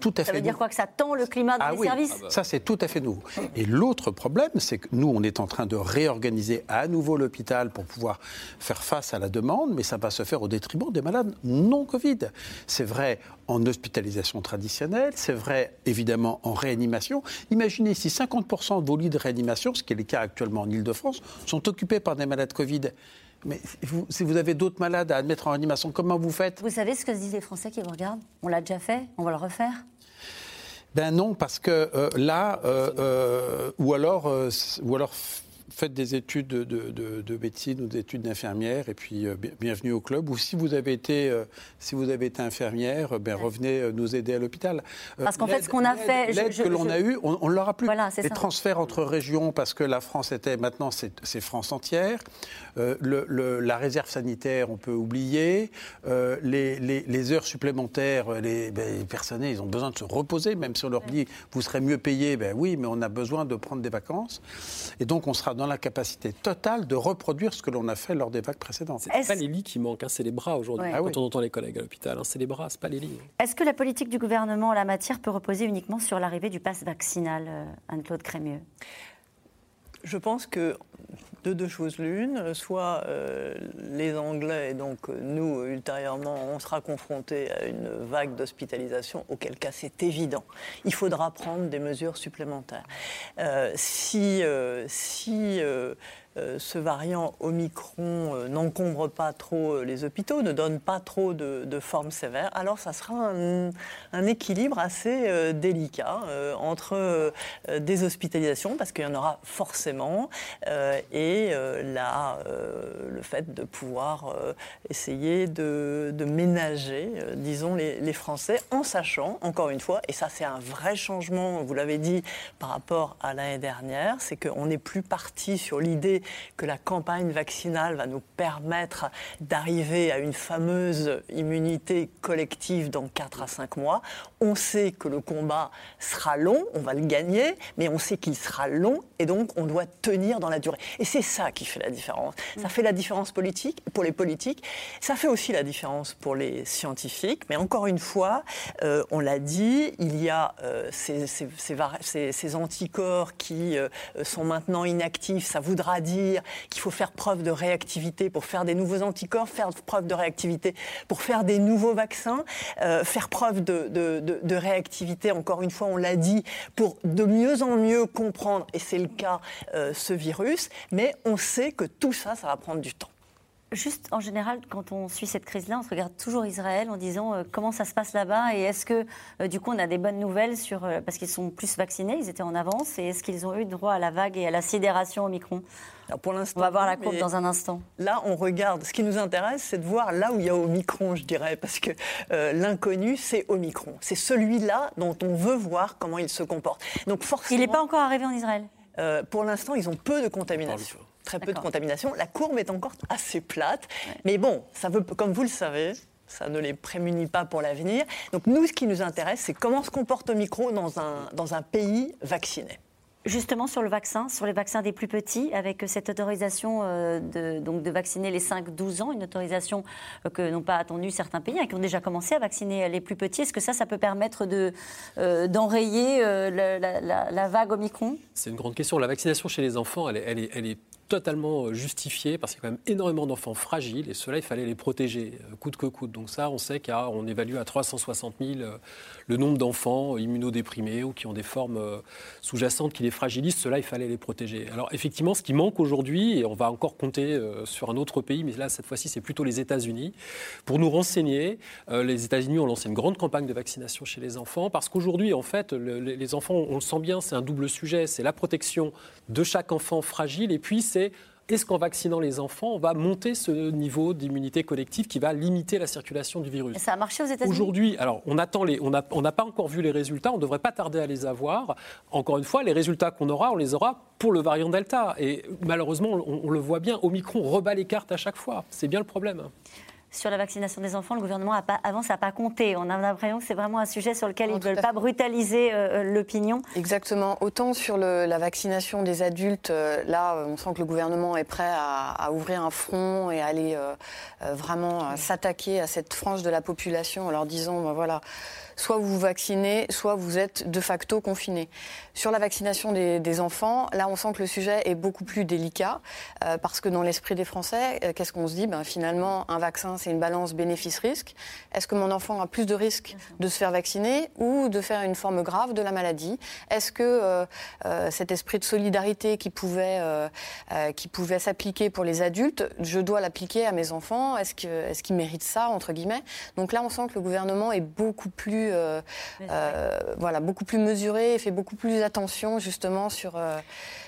tout à fait. Ça veut dire quoi Que ça tend le climat dans ah les services? Ah bah. Ça, c'est tout à fait nouveau. Et l'autre problème, c'est que nous, on est en train de réorganiser à nouveau l'hôpital pour pouvoir faire face à la demande, mais ça va se faire au détriment des malades non Covid. C'est vrai en hospitalisation traditionnelle, c'est vrai évidemment en réanimation. Imaginez si 50% de vos lits de réanimation, ce qui est le cas actuellement en Ile-de-France, sont occupés par des malades Covid. Mais si vous avez d'autres malades à admettre en réanimation, comment vous faites? Vous savez ce que disent les Français qui vous regardent? On l'a déjà fait? On va le refaire? Ben non, parce que euh, là, euh, euh, ou alors, ou alors faites des études de, médecine ou des études d'infirmière et puis euh, bienvenue au club. Ou si vous avez été, euh, si vous avez été infirmière, ben, revenez euh, nous aider à l'ôpital. Parce qu'en fait, ce qu'on a fait... L'aide que l'on a eue, on ne l'aura plus. les transferts entre régions, parce que la France était... Maintenant, c'est France entière. Le, la réserve sanitaire, on peut oublier. Les, les, heures supplémentaires, les, ben, les, personnels, ils ont besoin de se reposer, même si on leur dit, vous serez mieux payés. Ben oui, mais on a besoin de prendre des vacances. Et donc, on sera dans la capacité totale de reproduire ce que l'on a fait lors des vagues précédentes. C'est pas les lits qui manquent, hein, c'est les bras aujourd'hui. Ah Quand on entend les collègues à l'hôpital, hein, c'est les bras, c'est pas les lits. Est-ce que la politique du gouvernement en la matière peut reposer uniquement sur l'arrivée du pass vaccinal, euh, Anne-Claude Crémieux? Je pense que de deux choses l'une, soit euh, les Anglais, et donc nous, ultérieurement, on sera confrontés à une vague d'hospitalisation, auquel cas c'est évident. Il faudra prendre des mesures supplémentaires. Euh, euh, si euh, ce variant Omicron euh, n'encombre pas trop euh, les hôpitaux, ne donne pas trop de, formes sévères, alors ça sera un, équilibre assez délicat entre des hospitalisations, parce qu'il y en aura forcément, et là, le fait de pouvoir essayer de, ménager, disons, les, les, Français, en sachant, encore une fois, et ça c'est un vrai changement, vous l'avez dit, par rapport à l'année dernière, c'est qu'on n'est plus parti sur l'idée que la campagne vaccinale va nous permettre d'arriver à une fameuse immunité collective dans 4 à 5 mois. On sait que le combat sera long, on va le gagner, mais on sait qu'il sera long et donc on doit tenir dans la durée. Et c'est ça qui fait la différence. Ça fait la différence politique pour les politiques, ça fait aussi la différence pour les scientifiques, mais encore une fois, euh, on l'a dit, il y a euh, ces, anticorps qui euh, sont maintenant inactifs, ça voudra dire qu'il faut faire preuve de réactivité pour faire des nouveaux anticorps, faire preuve de réactivité pour faire des nouveaux vaccins, euh, faire preuve de, réactivité, encore une fois, on l'a dit, pour de mieux en mieux comprendre, et c'est le cas, euh, ce virus. Mais on sait que tout ça, ça va prendre du temps. Juste en général, quand on suit cette crise-là, on se regarde toujours Israël en disant euh, comment ça se passe là-bas et est-ce que euh, du coup on a des bonnes nouvelles sur euh, parce qu'ils sont plus vaccinés, ils étaient en avance et est-ce qu'ils ont eu droit à la vague et à la sidération au micron pour l'instant, on va voir la courbe dans un instant. Là, on regarde. Ce qui nous intéresse, c'est de voir là où il y a Omicron, je dirais, parce que l'inconnu, c'est Omicron. C'est celui-là dont on veut voir comment il se comporte. Donc forcément, il n'est pas encore arrivé en Israël. pour l'instant, ils ont peu de contamination très peu de contamination. La courbe est encore assez plate. Mais bon, ça veut, comme vous le savez, ça ne les prémunit pas pour l'avenir. Donc nous, ce qui nous intéresse, c'est comment se comporte Omicron dans un, dans un pays vacciné. Justement sur le vaccin, sur les vaccins des plus petits, avec cette autorisation euh, de, donc de vacciner les 5-12 ans, une autorisation euh, que n'ont pas attendu certains pays, hein, qui ont déjà commencé à vacciner les plus petits. Est-ce que ça, ça peut permettre de, euh, d'enrayer la, la, la, vague Omicron? C'est une grande question. La vaccination chez les enfants, elle est, elle est, elle est totalement euh, justifié parce qu'il y a quand même énormément d'enfants fragiles et cela, il fallait les protéger euh, coûte que coûte. Donc ça, on sait qu'on évalue à 360 000 euh, le nombre d'enfants immunodéprimés ou qui ont des formes sous-jacentes qui les fragilisent. Cela, il fallait les protéger. Alors effectivement, ce qui manque aujourd'hui, et on va encore compter sur un autre pays, mais là, cette fois-ci, c'est plutôt les États-Unis, pour nous renseigner. Les États-Unis ont lancé une grande campagne de vaccination chez les enfants parce qu'aujourd'hui, en fait, les enfants, on le sent bien, c'est un double sujet. C'est la protection de chaque enfant fragile et puis c'est est-ce qu'en vaccinant les enfants, on va monter ce niveau d'immunité collective qui va limiter la circulation du virus? Ça a marché aux États-Unis? Aujourd'hui, alors on attend les, on n'a on pas encore vu les résultats, on ne devrait pas tarder à les avoir. Encore une fois, les résultats qu'on aura, on les aura pour le variant Delta. Et malheureusement, on, on le voit bien, Omicron rebat les cartes à chaque fois. C'est bien le problème sur la vaccination des enfants, le gouvernement a pas, avant, ça n'a pas compté. On a l'impression que c'est vraiment un sujet sur lequel ils ne veulent pas brutaliser euh, euh, l'opinion. Exactement. Autant sur la vaccination des adultes, euh, là, on sent que le gouvernement est prêt à, ouvrir un front et à aller vraiment s'attaquer à cette frange de la population en leur disant, ben voilà, soit vous vous vaccinez, soit vous êtes de facto confiné. Sur la vaccination des, enfants, là, on sent que le sujet est beaucoup plus délicat euh, parce que dans l'esprit des Français, euh, qu'est-ce qu'on se dit? Ben, Finalement, un vaccin, c'est une balance bénéfice-risque. Est-ce que mon enfant a plus de risques de se faire vacciner ou de faire une forme grave de la maladie? Est-ce que euh, cet esprit de solidarité qui pouvait, qui pouvait s'appliquer pour les adultes, je dois l'appliquer à mes enfants? Est-ce qu'ils est méritent ça, entre guillemets? Donc là, on sent que le gouvernement est beaucoup plus, voilà, beaucoup plus mesuré et fait beaucoup plus attention justement sur, euh,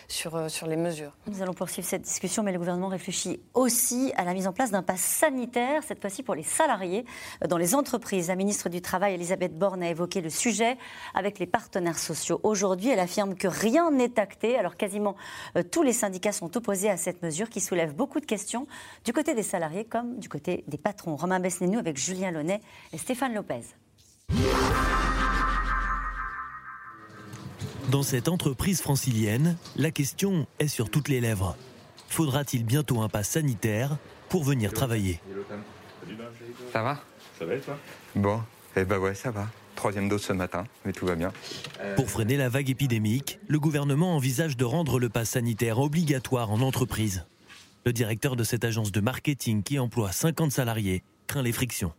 sur, euh, sur les mesures. Nous allons poursuivre cette discussion, mais le gouvernement réfléchit aussi à la mise en place d'un pass sanitaire, cette fois-ci pour les salariés euh, dans les entreprises. La ministre du Travail, Elisabeth Borne, a évoqué le sujet avec les partenaires sociaux. Aujourd'hui, elle affirme que rien n'est acté, alors quasiment tous les syndicats sont opposés à cette mesure qui soulève beaucoup de questions du côté des salariés comme du côté des patrons. Romain Besnénou avec Julien Launay et Stéphane Lopez. Dans cette entreprise francilienne, la question est sur toutes les lèvres. Faudra-t-il bientôt un pass sanitaire pour venir travailler Ça va? Ça va et toi? Bon, eh ben ouais, ça va. Troisième dose ce matin, mais tout va bien. Pour freiner la vague épidémique, le gouvernement envisage de rendre le pass sanitaire obligatoire en entreprise. Le directeur de cette agence de marketing qui emploie 50 salariés craint les frictions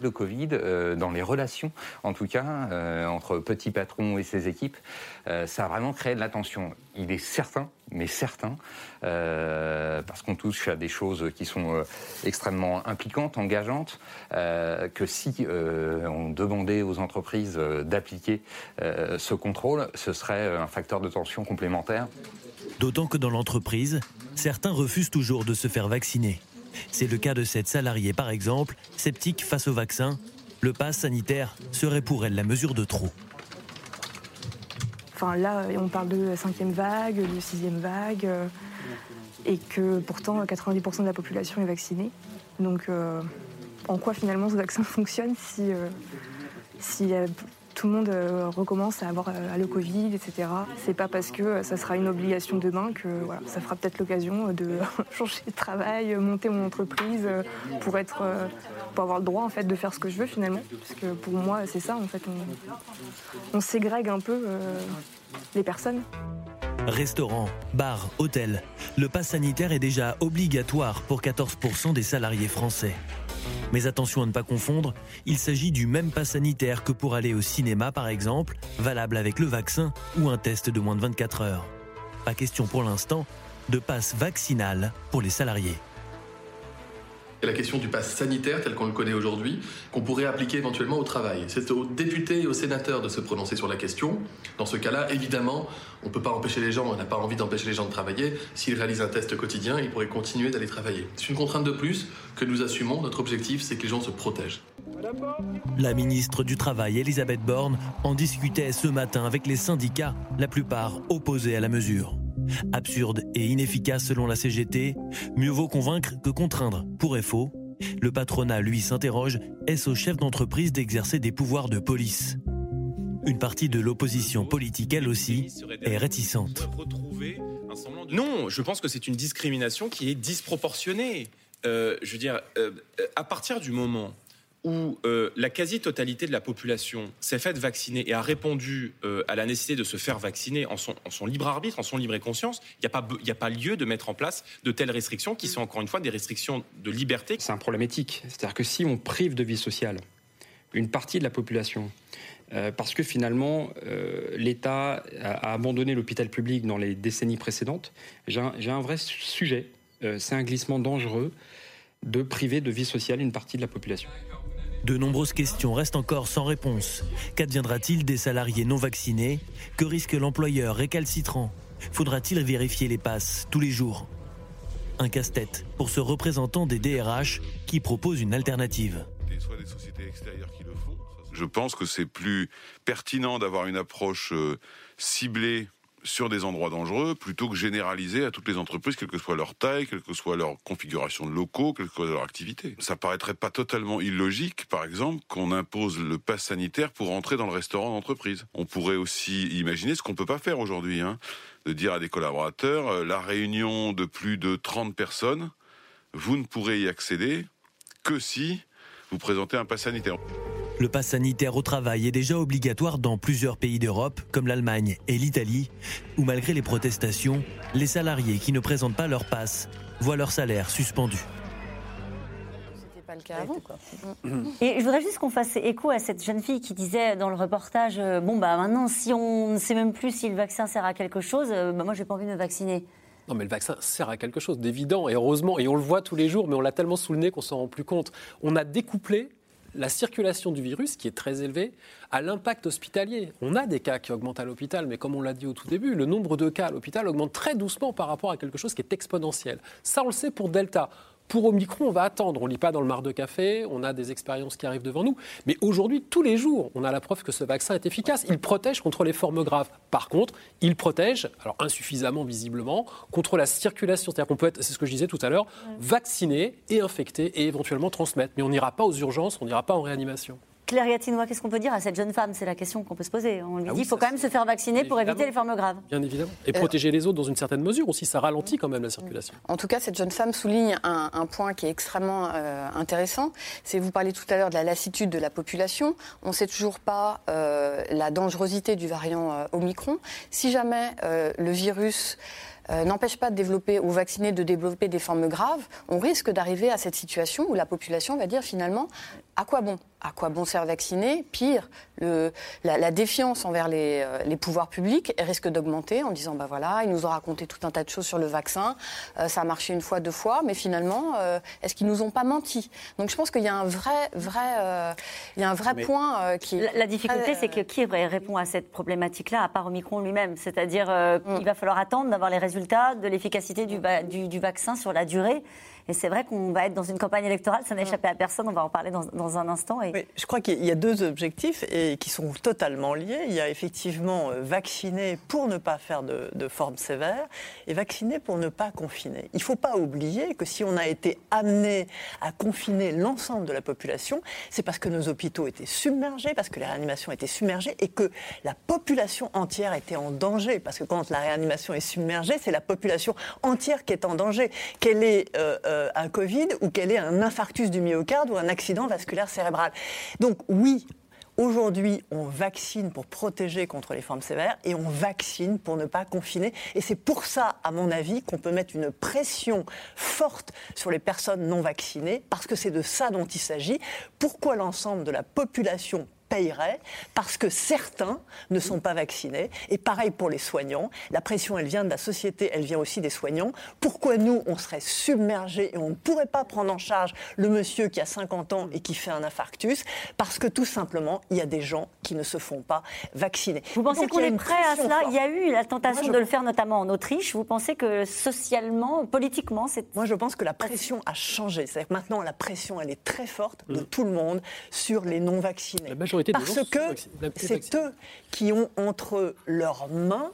le Covid, euh, dans les relations, en tout cas, euh, entre petits patrons et ses équipes, euh, ça a vraiment créé de la tension. Il est certain, mais certain, parce qu'on touche à des choses qui sont extrêmement impliquantes, engageantes, que si on demandait aux entreprises d'appliquer ce contrôle, ce serait un facteur de tension complémentaire. D'autant que dans l'entreprise, certains refusent toujours de se faire vacciner. C'est le cas de cette salariée, par exemple, sceptique face au vaccin. Le pass sanitaire serait pour elle la mesure de trop. Enfin là, on parle de cinquième vague, de sixième vague, euh, et que pourtant 90% de la population est vaccinée. Donc, euh, en quoi finalement ce vaccin fonctionne si, euh, si tout le monde euh, recommence à avoir euh, le Covid, etc. C'est pas parce que euh, ça sera une obligation demain que ça fera peut-être l'occasion de changer de travail, monter mon entreprise pour être, pour avoir le droit en fait de faire ce que je veux finalement. Parce que pour moi, c'est ça en fait. On, on ségrègue un peu les personnes. Restaurants, bars, hôtels. Le pass sanitaire est déjà obligatoire pour 14% des salariés français. Mais attention à ne pas confondre, il s'agit du même pass sanitaire que pour aller au cinéma par exemple, valable avec le vaccin ou un test de moins de 24 heures. Pas question pour l'instant de passe vaccinal pour les salariés la question du pass sanitaire tel qu'on le connaît aujourd'hui, qu'on pourrait appliquer éventuellement au travail. C'est aux députés et aux sénateurs de se prononcer sur la question. Dans ce cas-là, évidemment, on ne peut pas empêcher les gens, on n'a pas envie d'empêcher les gens de travailler. S'ils réalisent un test quotidien, ils pourraient continuer d'aller travailler. C'est une contrainte de plus que nous assumons. Notre objectif, c'est que les gens se protègent. La ministre du Travail, Elisabeth Borne, en discutait ce matin avec les syndicats, la plupart opposés à la mesure. Absurde et inefficace selon la CGT, mieux vaut convaincre que contraindre. Pour faux. Le patronat, lui, s'interroge, est-ce au chef d'entreprise d'exercer des pouvoirs de police? Une partie de l'opposition politique, elle aussi, est réticente. Non, je pense que c'est une discrimination qui est disproportionnée. Euh, je veux dire, euh, à partir du moment où euh, la quasi-totalité de la population s'est faite vacciner et a répondu à la nécessité de se faire vacciner en son, libre arbitre, en son libre conscience, il n'y a, pas, lieu de mettre en place de telles restrictions qui sont encore une fois des restrictions de liberté. C'est un problème éthique. C'est-à-dire que si on prive de vie sociale une partie de la population, parce que finalement l'État a, abandonné l'hôpital public dans les décennies précédentes, j'ai un, vrai sujet. C'est un glissement dangereux de priver de vie sociale une partie de la population. De nombreuses questions restent encore sans réponse. Qu'adviendra-t-il des salariés non vaccinés? Que risque l'employeur récalcitrant? Faudra-t-il vérifier les passes tous les jours? Un casse-tête pour ce représentant des DRH qui propose une alternative. Je pense que c'est plus pertinent d'avoir une approche euh, ciblée sur des endroits dangereux plutôt que généraliser à toutes les entreprises, quelle que soit leur taille, quelle que soit leur configuration de locaux, quelle que soit leur activité. Ça paraîtrait pas totalement illogique, par exemple, qu'on impose le pass sanitaire pour entrer dans le restaurant d'entreprise. On pourrait aussi imaginer ce qu'on peut pas faire aujourd'hui, hein, de dire à des collaborateurs, euh, la réunion de plus de 30 personnes, vous ne pourrez y accéder que si vous présentez un pass sanitaire. Le pass sanitaire au travail est déjà obligatoire dans plusieurs pays d'Europe, comme l'Allemagne et l'Italie, où malgré les protestations, les salariés qui ne présentent pas leur pass voient leur salaire suspendu. Pas le cas avant. Et je voudrais juste qu'on fasse écho à cette jeune fille qui disait dans le reportage euh, Bon, bah maintenant, si on ne sait même plus si le vaccin sert à quelque chose, euh, bah, moi, j'ai pas envie de me vacciner. Non, mais le vaccin sert à quelque chose d'évident, et heureusement, et on le voit tous les jours, mais on l'a tellement sous le nez qu'on s'en rend plus compte. On a découplé la circulation du virus, qui est très élevée, à l'impact hospitalier. On a des cas qui augmentent à l'hôpital, mais comme on l'a dit au tout début, le nombre de cas à l'hôpital augmente très doucement par rapport à quelque chose qui est exponentiel. Ça, on le sait pour Delta. Pour Omicron, on va attendre. On ne lit pas dans le mar de café, on a des expériences qui arrivent devant nous. Mais aujourd'hui, tous les jours, on a la preuve que ce vaccin est efficace. Il protège contre les formes graves. Par contre, il protège, alors insuffisamment visiblement, contre la circulation. C'est-à-dire qu'on peut être, c'est ce que je disais tout à l'heure, vacciné et infecté et éventuellement transmettre. Mais on n'ira pas aux urgences, on n'ira pas en réanimation. Claire Gatinois, qu'est-ce qu'on peut dire à cette jeune femme? C'est la question qu'on peut se poser. On lui ah dit qu'il faut quand même se faire vacciner pour éviter les formes graves. Bien évidemment. Et protéger les autres dans une certaine mesure aussi. Ça ralentit quand même la circulation. En tout cas, cette jeune femme souligne un, point qui est extrêmement euh, intéressant. C'est vous parlez tout à l'heure de la lassitude de la population. On ne sait toujours pas euh, la dangerosité du variant euh, Omicron. Si jamais le virus n'empêche pas de développer ou vacciner de développer des formes graves, on risque d'arriver à cette situation où la population va dire finalement à quoi bon? À quoi bon sert vacciner Pire, le, la, défiance envers les, euh, les, pouvoirs publics risque d'augmenter en disant bah voilà, ils nous ont raconté tout un tas de choses sur le vaccin, euh, ça a marché une fois, deux fois, mais finalement, euh, est-ce qu'ils nous ont pas menti? Donc je pense qu'il y a un vrai, vrai, il y a un vrai point qui. La, la difficulté, c'est que qui répond à cette problématique-là, à part Omicron lui-même C'est-à-dire qu'il mm. va falloir attendre d'avoir les résultats de l'efficacité du, du, du vaccin sur la durée. Et c'est vrai qu'on va être dans une campagne électorale, ça n'a échappé à personne, on va en parler dans, un instant. Et... je crois qu'il y a deux objectifs et qui sont totalement liés. Il y a effectivement euh, vacciner pour ne pas faire de, de forme sévère et vacciner pour ne pas confiner. Il ne faut pas oublier que si on a été amené à confiner l'ensemble de la population, c'est parce que nos hôpitaux étaient submergés, parce que les réanimations étaient submergées et que la population entière était en danger. Parce que quand la réanimation est submergée, c'est la population entière qui est en danger. Quelle est euh, euh, un Covid ou qu'elle ait un infarctus du myocarde ou un accident vasculaire cérébral. Donc oui, Aujourd'hui, on vaccine pour protéger contre les formes sévères et on vaccine pour ne pas confiner. Et c'est pour ça, à mon avis, qu'on peut mettre une pression forte sur les personnes non vaccinées, parce que c'est de ça dont il s'agit. Pourquoi l'ensemble de la population payerait parce que certains ne sont pas vaccinés. Et pareil pour les soignants. La pression, elle vient de la société, elle vient aussi des soignants. Pourquoi nous, on serait submergés et on ne pourrait pas prendre en charge le monsieur qui a 50 ans et qui fait un infarctus? Parce que tout simplement, il y a des gens qui ne se font pas vacciner. Vous pensez qu'on est prêt à cela? Il y a eu la tentation de le faire notamment en Autriche. Vous pensez que socialement, politiquement, c'est... Moi, je pense que la pression a changé. C'est-à-dire que maintenant, la pression, elle est très forte de mm. tout le monde sur les non-vaccinés. Parce que c'est eux qui ont entre leurs mains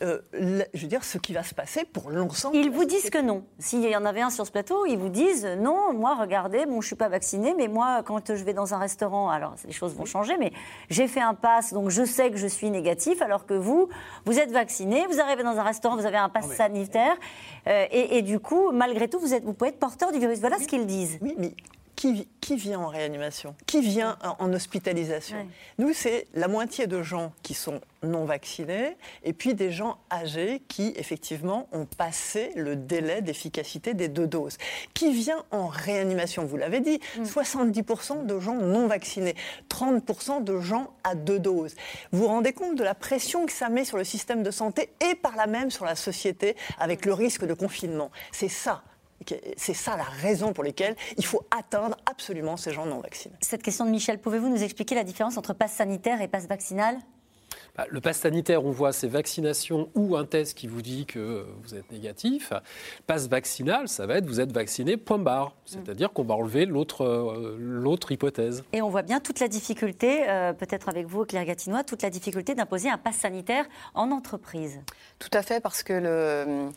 euh, la- je veux dire, ce qui va se passer pour l'ensemble. Ils vous disent que non. S'il y en avait un sur ce plateau, ils vous disent non, moi, regardez, bon, je suis pas vacciné, mais moi, quand je vais dans un restaurant, alors les choses vont changer, mais j'ai fait un pass, donc je sais que je suis négatif, alors que vous, vous êtes vacciné, vous arrivez dans un restaurant, vous avez un pass sanitaire, euh, et, et du coup, malgré tout, vous, êtes, vous pouvez être porteur du virus. Voilà ce qu'ils disent. Oui, mais qui, vi- qui vient en réanimation? Qui vient en, en hospitalisation? Nous, c'est la moitié de gens qui sont non vaccinés et puis des gens âgés qui, effectivement, ont passé le délai d'efficacité des deux doses. Qui vient en réanimation? Vous l'avez dit, 70% de gens non vaccinés, 30% de gens à deux doses. Vous vous rendez compte de la pression que ça met sur le système de santé et par là même sur la société avec le risque de confinement? C'est ça. C'est ça la raison pour laquelle il faut atteindre absolument ces gens non vaccinés. Cette question de Michel, pouvez-vous nous expliquer la différence entre passe sanitaire et passe vaccinal? Bah, Le pass sanitaire, on voit, c'est vaccination ou un test qui vous dit que vous êtes négatif. Passe vaccinal, ça va être vous êtes vacciné, point barre. C'est-à-dire qu'on va enlever l'autre euh, l'autre hypothèse. Et on voit bien toute la difficulté, euh, peut-être avec vous, Claire Gatinois, toute la difficulté d'imposer un pass sanitaire en entreprise. Tout à fait, parce que le,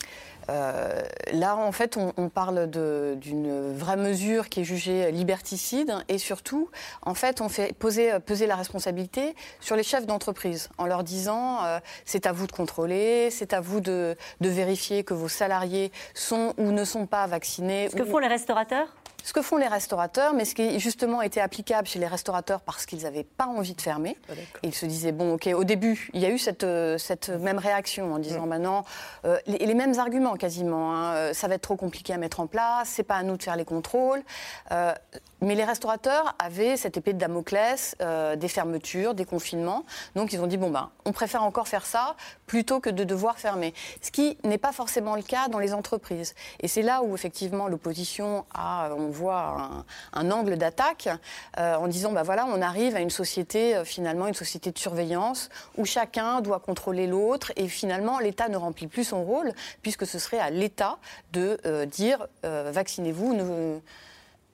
euh, là, en fait, on, on parle d'une vraie mesure qui est jugée liberticide et surtout, en fait, on fait poser, peser la responsabilité sur les chefs d'entreprise en leur disant euh, c'est à vous de contrôler, c'est à vous de, de vérifier que vos salariés sont ou ne sont pas vaccinés. Ce que font les restaurateurs ce que font les restaurateurs, mais ce qui justement était applicable chez les restaurateurs parce qu'ils n'avaient pas envie de fermer. Et ils se disaient, bon, ok, au début, il y a eu cette, euh, cette même réaction en disant, maintenant, euh, les, les mêmes arguments quasiment, hein, euh, ça va être trop compliqué à mettre en place, c'est pas à nous de faire les contrôles. Euh, mais les restaurateurs avaient cette épée de Damoclès, euh, des fermetures, des confinements. Donc ils ont dit, bon, ben, on préfère encore faire ça plutôt que de devoir fermer. Ce qui n'est pas forcément le cas dans les entreprises. Et c'est là où effectivement l'opposition a, on voit, un, angle d'attaque euh, en disant, ben voilà, on arrive à une société, euh, finalement, une société de surveillance où chacun doit contrôler l'autre et finalement l'État ne remplit plus son rôle puisque ce serait à l'État de euh, dire, euh, vaccinez-vous, ne-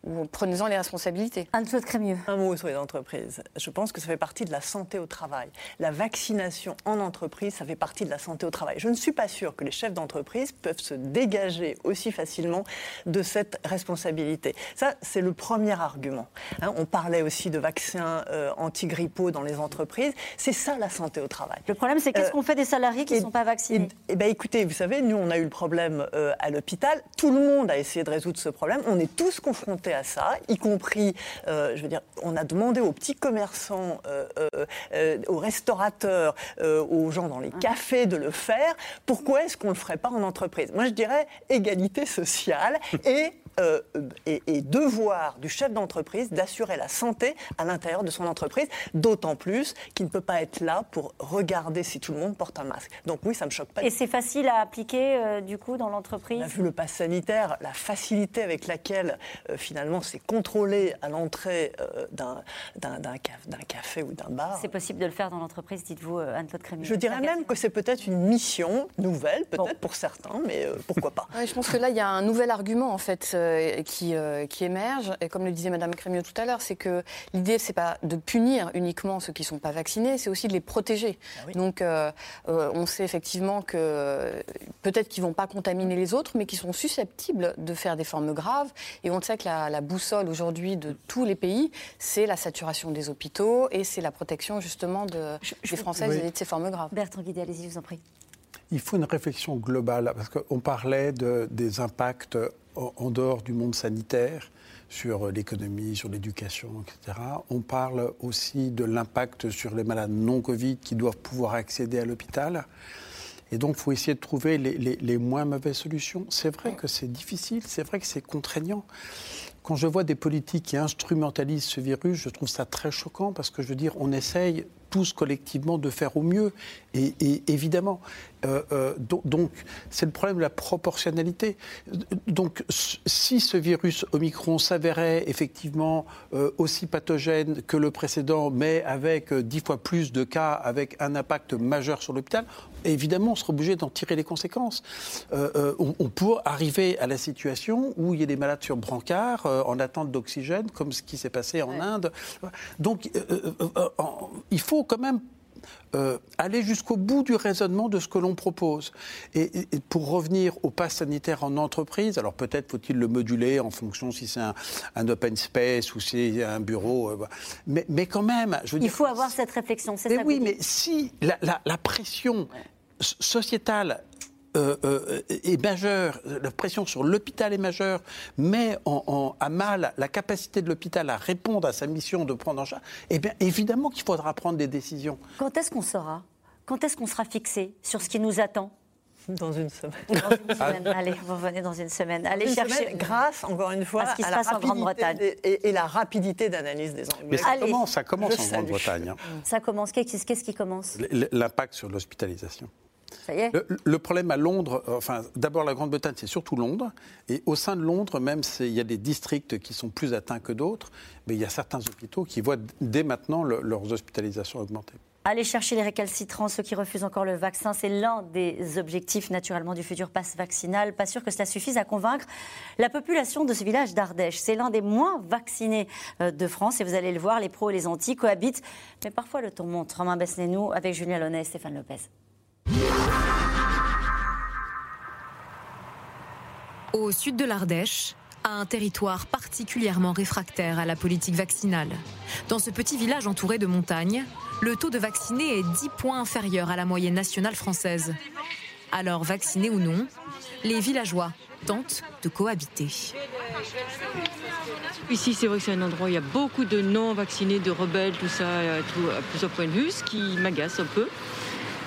ou prenez-en les responsabilités. Anne-Claude Crémieux. Un mot sur les entreprises. Je pense que ça fait partie de la santé au travail. La vaccination en entreprise, ça fait partie de la santé au travail. Je ne suis pas sûre que les chefs d'entreprise peuvent se dégager aussi facilement de cette responsabilité. Ça, c'est le premier argument. Hein, on parlait aussi de vaccins euh, antigrippaux dans les entreprises. C'est ça la santé au travail. Le problème, c'est qu'est-ce Euh, qu'on fait des salariés qui ne sont pas vaccinés? eh ben, écoutez, vous savez, nous, on a eu le problème euh, à l'hôpital. Tout le monde a essayé de résoudre ce problème. On est tous confrontés à ça, y compris, euh, je veux dire, on a demandé aux petits commerçants, euh, euh, aux restaurateurs, aux gens dans les cafés de le faire. Pourquoi est-ce qu'on ne le ferait pas en entreprise? Moi, je dirais égalité sociale et, euh, et, et devoir du chef d'entreprise d'assurer la santé à l'intérieur de son entreprise, d'autant plus qu'il ne peut pas être là pour regarder si tout le monde porte un masque. Donc oui, ça me choque pas. Et c'est facile à appliquer, euh, du coup, dans l'entreprise On a vu le pass sanitaire, la facilité avec laquelle euh, finalement c'est contrôlé à l'entrée euh, d'un d'un- d'un ca- d'un café ou d'un bar. C'est possible de le faire dans l'entreprise, dites-vous, euh, Anne-Claude Crémieux. Je dirais même que c'est peut-être une mission nouvelle, peut-être pour certains, mais euh, pourquoi pas. Ouais, je pense que là, il y a un nouvel argument en fait euh, qui, euh, qui émerge. Et comme le disait Madame Crémieux tout à l'heure, c'est que l'idée, c'est pas de punir uniquement ceux qui ne sont pas vaccinés, c'est aussi de les protéger. Donc, euh, euh, on sait effectivement que peut-être qu'ils vont pas contaminer les autres, mais qu'ils sont susceptibles de faire des formes graves. Et on sait que la, la boussole aujourd'hui de tous les pays, c'est la saturation des hôpitaux et c'est la protection justement de, des Françaises oui. et de ces formes graves. Bertrand Guidé, allez-y, je vous en prie. Il faut une réflexion globale, parce qu'on parlait de- des impacts en, dehors du monde sanitaire sur l'économie, sur l'éducation, etc. On parle aussi de l'impact sur les malades non Covid qui doivent pouvoir accéder à l'hôpital. Et donc, il faut essayer de trouver les- les moins mauvaises solutions. C'est vrai que c'est difficile, c'est vrai que c'est contraignant. Quand je vois des politiques qui instrumentalisent ce virus, je trouve ça très choquant parce que je veux dire, on essaye tous collectivement de faire au mieux. Et, et évidemment, euh, euh, do- donc c'est le problème de la proportionnalité. Donc si ce virus Omicron s'avérait effectivement euh, aussi pathogène que le précédent, mais avec dix fois plus de cas, avec un impact majeur sur l'hôpital, évidemment, on sera obligé d'en tirer les conséquences. On, on peut arriver à la situation où il y a des malades sur brancard en attente d'oxygène, comme ce qui s'est passé en Inde. Donc, il faut quand même euh, aller jusqu'au bout du raisonnement de ce que l'on propose. Et, pour revenir au pass sanitaire en entreprise, alors peut-être faut-il le moduler en fonction si c'est un, open space ou si c'est un bureau. Euh, mais, mais, quand même, je veux Il faut avoir cette réflexion, c'est ça. Oui, mais si la, la pression sociétale euh, euh, est majeure, la pression sur l'hôpital est majeure, met en, à mal la capacité de l'hôpital à répondre à sa mission de prendre en charge, eh bien évidemment qu'il faudra prendre des décisions. Quand est-ce qu'on saura? Quand est-ce qu'on sera fixé sur ce qui nous attend? Dans une semaine. Allez, vous revenez dans une semaine. Allez chercher. grâce, encore une fois, à ce qui se passe en Grande-Bretagne. Et, la rapidité d'analyse des enjeux. Mais ça commence, ça commence en Grande-Bretagne. Hein. Ça commence. Qu'est-ce qui commence? L'impact sur l'hospitalisation. Le, problème à Londres, euh, enfin, d'abord la Grande-Bretagne, c'est surtout Londres. Et au sein de Londres, même s'il y a des districts qui sont plus atteints que d'autres, mais il y a certains hôpitaux qui voient dès maintenant leurs hospitalisations augmenter. Aller chercher les récalcitrants, ceux qui refusent encore le vaccin, c'est l'un des objectifs naturellement du futur pass vaccinal. Pas sûr que cela suffise à convaincre la population de ce village d'Ardèche. C'est l'un des moins vaccinés euh, de France et vous allez le voir, les pros et les anti cohabitent. Mais parfois le ton monte. Romain Besnénou avec Julien Launay et Stéphane Lopez. Au sud de l'Ardèche, un territoire particulièrement réfractaire à la politique vaccinale. Dans ce petit village entouré de montagnes, le taux de vaccinés est 10 points inférieur à la moyenne nationale française. Alors, vaccinés ou non, les villageois tentent de cohabiter. Ici, c'est vrai que c'est un endroit où il y a beaucoup de non-vaccinés, de rebelles, tout ça, tout, à plusieurs points de vue, ce qui m'agace un peu.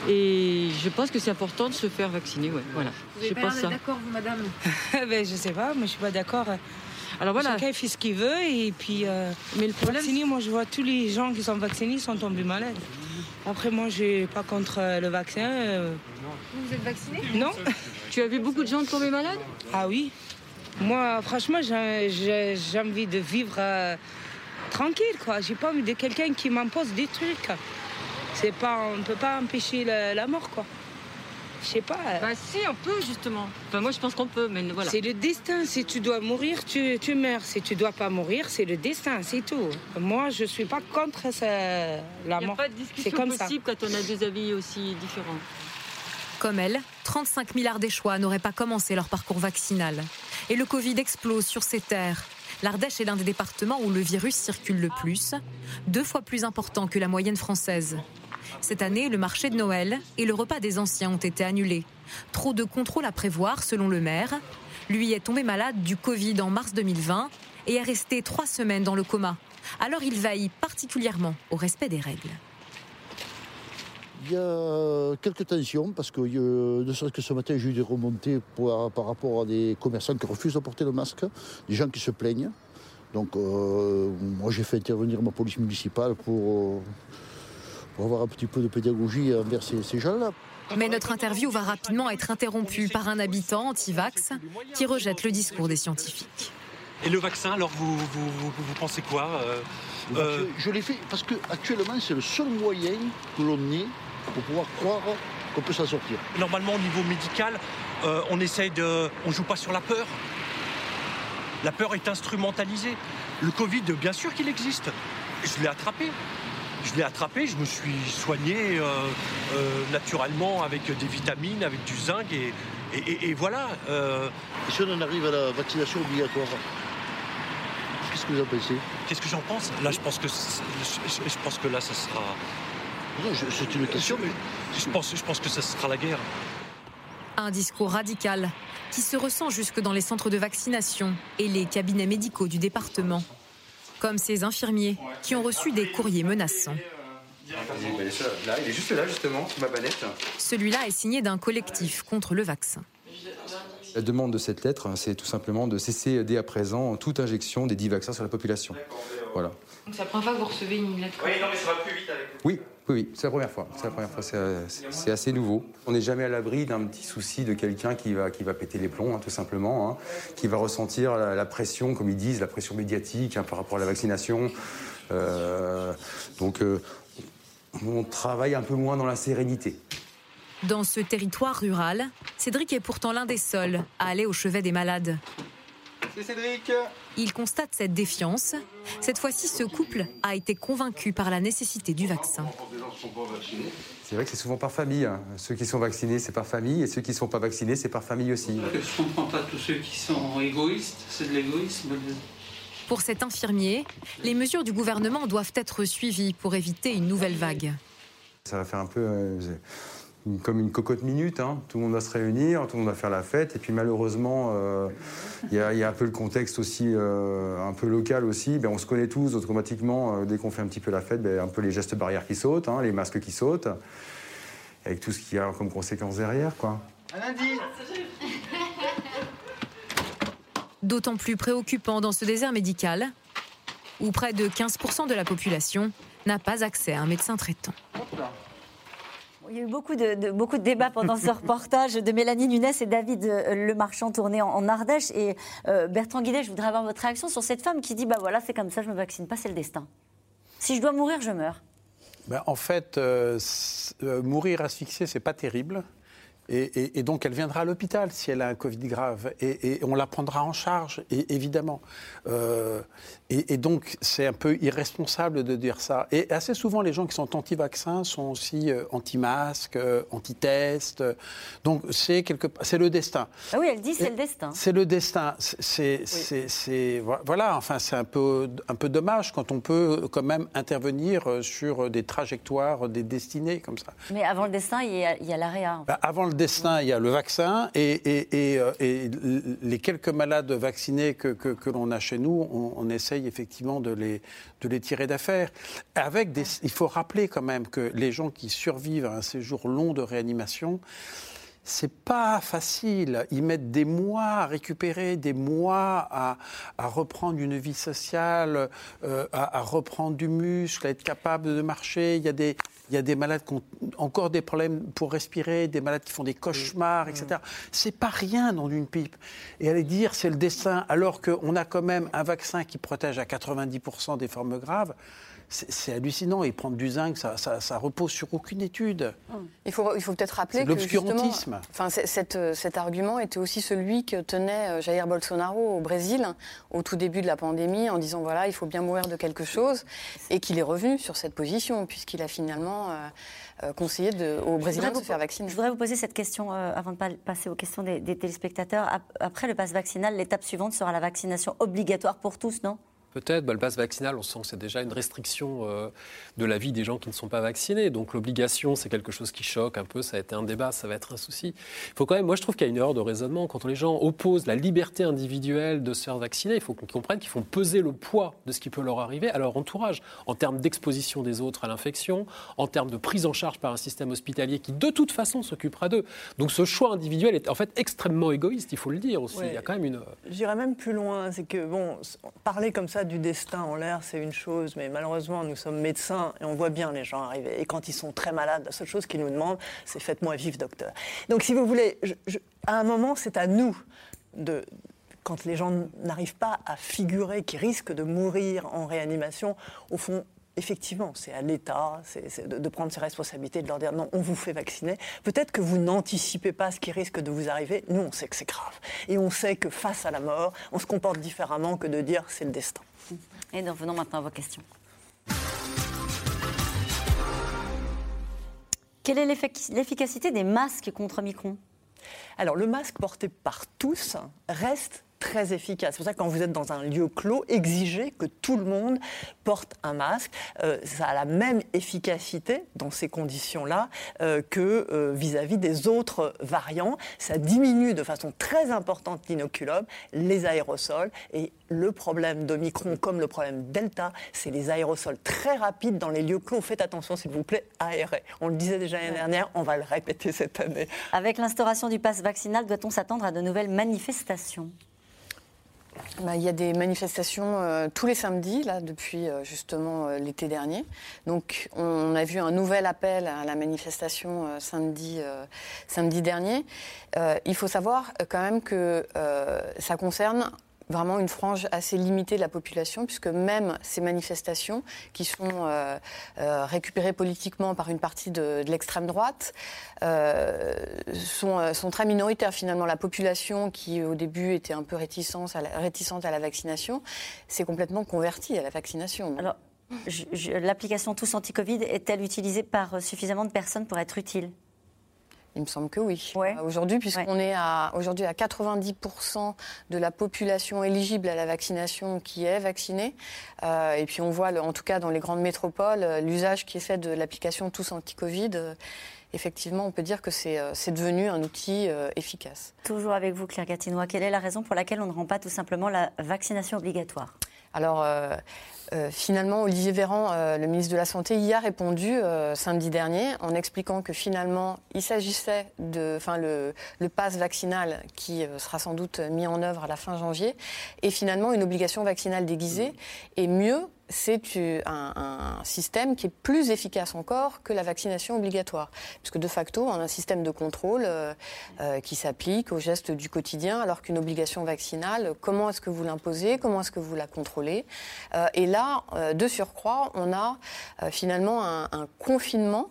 Et je pense que c'est important de se faire vacciner. Ouais, voilà. Vous je pas d'accord, vous, madame ben, Je sais pas, mais je suis pas d'accord. Alors voilà. Chacun fait ce qu'il veut et puis. Euh, mais le problème. Vacciné, moi, je vois tous les gens qui sont vaccinés sont tombés malades. Après, moi, je suis pas contre euh, le vaccin. Euh. Vous êtes vacciné? Non. tu as vu beaucoup de gens tomber malades? Ah oui. Moi, franchement, j'ai envie de vivre tranquille, quoi. J'ai pas envie de quelqu'un qui m'impose des trucs c'est pas, on ne peut pas empêcher la, mort, quoi. Je sais pas. Bah si, on peut justement. Enfin, moi, je pense qu'on peut, mais voilà. C'est le destin. Si tu dois mourir, tu, tu meurs. Si tu dois pas mourir, c'est le destin, c'est tout. Moi, je suis pas contre la mort. Il a pas de discussion possible quand on a des avis aussi différents. Comme elle, 35 milliards choix n'auraient pas commencé leur parcours vaccinal. Et le Covid explose sur ces terres. L'Ardèche est l'un des départements où le virus circule le plus, deux fois plus important que la moyenne française. Cette année, le marché de Noël et le repas des anciens ont été annulés. Trop de contrôles à prévoir, selon le maire. Lui est tombé malade du Covid en mars 2020 et est resté trois semaines dans le coma. Alors il veille particulièrement au respect des règles. Il y a quelques tensions parce que euh, ne serait-ce que ce matin, j'ai eu des remontées par rapport à des commerçants qui refusent de porter le masque, des gens qui se plaignent. Donc euh, moi j'ai fait intervenir ma police municipale pour, euh, pour avoir un petit peu de pédagogie envers ces, gens-là. Mais notre interview va rapidement être interrompue par un habitant anti-vax qui rejette le discours des scientifiques. Et le vaccin, alors vous, vous, pensez quoi euh, euh, Je, l'ai fait parce qu'actuellement c'est le seul moyen que l'on ait pour pouvoir croire qu'on peut s'en sortir. Normalement au niveau médical, euh, on essaye de... On joue pas sur la peur. La peur est instrumentalisée. Le Covid, bien sûr qu'il existe. Je l'ai attrapé. Je l'ai attrapé, je me suis soigné euh, euh, naturellement avec des vitamines, avec du zinc et, voilà. Euh. Et si on en arrive à la vaccination obligatoire Qu'est-ce que vous en pensez? Qu'est-ce que j'en pense? Là, je pense que je, pense que là, ça sera. c'est une question. Je, pense, je pense que ça sera la guerre. Un discours radical qui se ressent jusque dans les centres de vaccination et les cabinets médicaux du département comme ces infirmiers qui ont reçu des courriers menaçants. il est juste là, justement, ma Celui-là est signé d'un collectif contre le vaccin. La demande de cette lettre, c'est tout simplement de cesser dès à présent toute injection des dix vaccins sur la population. Voilà. Donc c'est la première fois que vous recevez une lettre Oui, non, mais ça va plus vite avec Oui, oui, c'est la première fois. C'est la première fois. C'est assez nouveau. On n'est jamais à l'abri d'un petit souci de quelqu'un qui va, qui va péter les plombs, hein, tout simplement, hein, qui va ressentir la, pression, comme ils disent, la pression médiatique hein, par rapport à la vaccination. Euh, donc, euh, on travaille un peu moins dans la sérénité. Dans ce territoire rural, Cédric est pourtant l'un des seuls à aller au chevet des malades. C'est Cédric. Il constate cette défiance. Cette fois-ci, ce couple a été convaincu par la nécessité du vaccin. C'est vrai que c'est souvent par famille. hein. Ceux qui sont vaccinés, c'est par famille, et ceux qui ne sont pas vaccinés, c'est par famille aussi. Je comprends pas tous ceux qui sont égoïstes, c'est de l'égoïsme. Pour cet infirmier, les mesures du gouvernement doivent être suivies pour éviter une nouvelle vague. Ça va faire un peu euh, une- comme une cocotte minute. hein. Tout le monde va se réunir, tout le monde va faire la fête. Et puis malheureusement, euh, il y, a- il y a un peu le contexte aussi, euh, un peu local aussi. Ben, on se connaît tous automatiquement. euh, dès qu'on fait un petit peu la fête, ben, un peu les gestes barrières qui sautent, hein, les masques qui sautent, avec tout ce qu'il y a comme conséquence derrière. Quoi. lundi D'autant plus préoccupant dans ce désert médical, où près de 15% de la population n'a pas accès à un médecin traitant. Il y a eu beaucoup de, beaucoup de débats pendant ce reportage de Mélanie Nunes et David euh, Lemarchand tourné en, Ardèche. Et euh, Bertrand Guidet, je voudrais avoir votre réaction sur cette femme qui dit bah voilà, c'est comme ça, je me vaccine pas, c'est le destin. Si je dois mourir, je meurs. Ben, en fait, euh, mourir asphyxiée, c'est pas terrible. Et, donc, elle viendra à l'hôpital si elle a un Covid grave. Et, on la prendra en charge, évidemment. Et, et donc, c'est un peu irresponsable de dire ça. Et assez souvent, les gens qui sont anti-vaccins sont aussi euh, anti-masques, euh, anti-tests. Donc, c'est quelque... c'est le destin. Ah oui, elle dit c'est le destin. C'est le destin. C'est, c'est- voilà. Enfin, c'est un peu, un peu dommage quand on peut quand même intervenir euh, sur des trajectoires, des destinées comme ça. Mais avant le destin, il y a, a l'AREA. en fait. Bah, avant le destin, il y a le vaccin et, et- et, euh, les quelques malades vaccinés que, que- que l'on a chez nous, on, on essaye effectivement de les, de les tirer d'affaire. Avec il faut rappeler quand même que les gens qui survivent à un séjour long de réanimation, c'est pas facile. Ils mettent des mois à récupérer, des mois à, à reprendre une vie sociale, euh, à, à reprendre du muscle, à être capable de marcher. Il y a des, il y a des malades qui ont encore des problèmes pour respirer, des malades qui font des cauchemars, etc. C'est pas rien dans une pipe. Et aller dire c'est le destin, alors qu'on a quand même un vaccin qui protège à 90% des formes graves, c'est hallucinant. Et prendre du zinc, ça, ça, ça repose sur aucune étude. Il faut, il faut peut-être rappeler que l'obscurantisme. justement, enfin, euh, cet argument était aussi celui que tenait euh, Jair Bolsonaro au Brésil au tout début de la pandémie en disant voilà il faut bien mourir de quelque chose et qu'il est revenu sur cette position puisqu'il a finalement euh, euh, conseillé de, aux Brésiliens de se faire vacciner. Je voudrais vous poser cette question euh, avant de pa- passer aux questions des, des téléspectateurs. Ap- Après le pass vaccinal, l'étape suivante sera la vaccination obligatoire pour tous, non? Peut-être, bah, le pass vaccinal, on sent que c'est déjà une restriction euh, de la vie des gens qui ne sont pas vaccinés. Donc l'obligation, c'est quelque chose qui choque un peu. Ça a été un débat, ça va être un souci. Il faut quand même, moi je trouve qu'il y a une erreur de raisonnement. Quand les gens opposent la liberté individuelle de se faire vacciner, il faut qu'ils comprennent qu'ils font peser le poids de ce qui peut leur arriver à leur entourage, en termes d'exposition des autres à l'infection, en termes de prise en charge par un système hospitalier qui de toute façon s'occupera d'eux. Donc ce choix individuel est en fait extrêmement égoïste, il faut le dire aussi. Ouais. Il y a quand même une... J'irais même plus loin, c'est que bon, parler comme ça du destin en l'air, c'est une chose, mais malheureusement, nous sommes médecins et on voit bien les gens arriver. Et quand ils sont très malades, la seule chose qu'ils nous demandent, c'est faites-moi vivre, docteur. Donc, si vous voulez, à un moment, c'est à nous de quand les gens n'arrivent pas à figurer qu'ils risquent de mourir en réanimation, au fond, effectivement, c'est à l'État de, de prendre ses responsabilités, de leur dire non, on vous fait vacciner. Peut-être que vous n'anticipez pas ce qui risque de vous arriver. Nous, on sait que c'est grave. Et on sait que face à la mort, on se comporte différemment que de dire c'est le destin. Et nous revenons maintenant à vos questions. Quelle est l'effic- l'efficacité des masques contre Micron Alors, le masque porté par tous reste très efficace. C'est pour ça que quand vous êtes dans un lieu clos, exigez que tout le monde porte un masque. Euh, ça a la même efficacité dans ces conditions-là euh, que euh, vis-à-vis des autres variants. Ça diminue de façon très importante l'inoculum, les aérosols et le problème d'Omicron, comme le problème Delta, c'est les aérosols très rapides dans les lieux clos. Faites attention, s'il vous plaît, aérés. On le disait déjà l'année dernière, on va le répéter cette année. Avec l'instauration du pass vaccinal, doit-on s'attendre à de nouvelles manifestations? Bah, Il y a des manifestations euh, tous les samedis, là, depuis euh, justement euh, l'été dernier. Donc, on a vu un nouvel appel à la manifestation samedi, samedi dernier. Il faut savoir quand même que ça concerne vraiment une frange assez limitée de la population, puisque même ces manifestations, qui sont euh, euh, récupérées politiquement par une partie de, l'extrême droite, euh, sont, très minoritaires finalement. La population qui au début était un peu réticente à la, réticente à la vaccination, s'est complètement convertie à la vaccination. Alors, l'application Tous Anti-Covid est-elle utilisée par suffisamment de personnes pour être utile? Il me semble que oui. Aujourd'hui, puisqu'on est à, aujourd'hui à 90% de la population éligible à la vaccination qui est vaccinée. Euh, et puis on voit, en tout cas dans les grandes métropoles, euh, l'usage qui est fait de l'application Tous Anti-Covid. Euh, effectivement, on peut dire que c'est, devenu un outil efficace. Toujours avec vous, Claire Gatinois. Quelle est la raison pour laquelle on ne rend pas tout simplement la vaccination obligatoire? Alors, euh, euh, finalement, Olivier Véran, euh, le ministre de la Santé, y a répondu samedi dernier en expliquant que finalement, il s'agissait de, enfin, le, le pass vaccinal qui sera sans doute mis en œuvre à la fin janvier, et finalement une obligation vaccinale déguisée, et mieux c'est un, système qui est plus efficace encore que la vaccination obligatoire. Puisque de facto, on a un système de contrôle euh, euh, qui s'applique aux gestes du quotidien, alors qu'une obligation vaccinale, comment est-ce que vous l'imposez, comment est-ce que vous la contrôlez euh, Et là, de surcroît, on a finalement un, confinement.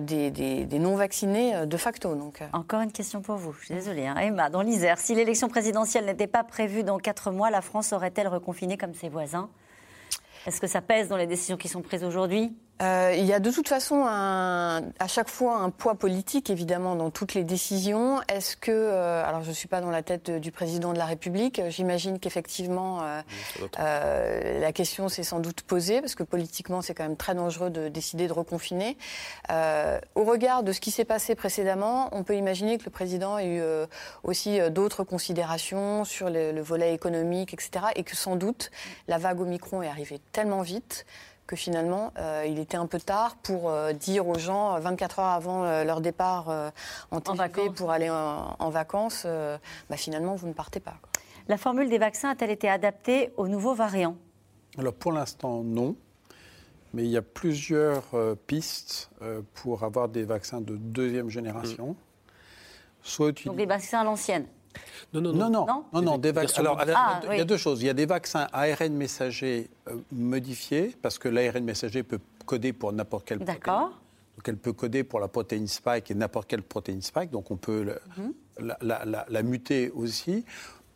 des, non-vaccinés de facto. Donc. Encore une question pour vous, je suis désolée. Hein. Emma, dans l'Isère, si l'élection présidentielle n'était pas prévue dans quatre mois, la France aurait-elle reconfiné comme ses voisins? Est-ce que ça pèse dans les décisions qui sont prises aujourd'hui? Euh, il y a de toute façon à chaque fois un poids politique, évidemment, dans toutes les décisions. Est-ce que, euh, alors je ne suis pas dans la tête du président de la République, j'imagine qu'effectivement euh, la question s'est sans doute posée, parce que politiquement c'est quand même très dangereux de décider de reconfiner. au regard de ce qui s'est passé précédemment, on peut imaginer que le président ait eu aussi d'autres considérations sur le, le volet économique, etc. Et que sans doute la vague Omicron est arrivée tellement vite que finalement, euh, il était un peu tard pour euh, dire aux gens, 24 heures avant euh, leur départ en TGV pour aller en, vacances, bah, finalement, vous ne partez pas. La formule des vaccins a-t-elle été adaptée aux nouveaux variants Alors pour l'instant, non. Mais il y a plusieurs pistes pour avoir des vaccins de deuxième génération. Mm. Soit Donc des vaccins à l'ancienne non, non, non. non, non, des Alors, ah, il y a deux choses. Il y a des vaccins ARN messager euh, modifiés, parce que l'ARN messager peut coder pour n'importe quelle protéine. D'accord. Donc, elle peut coder pour la protéine spike et n'importe quelle protéine spike. Donc, on peut mhm. la, muter aussi.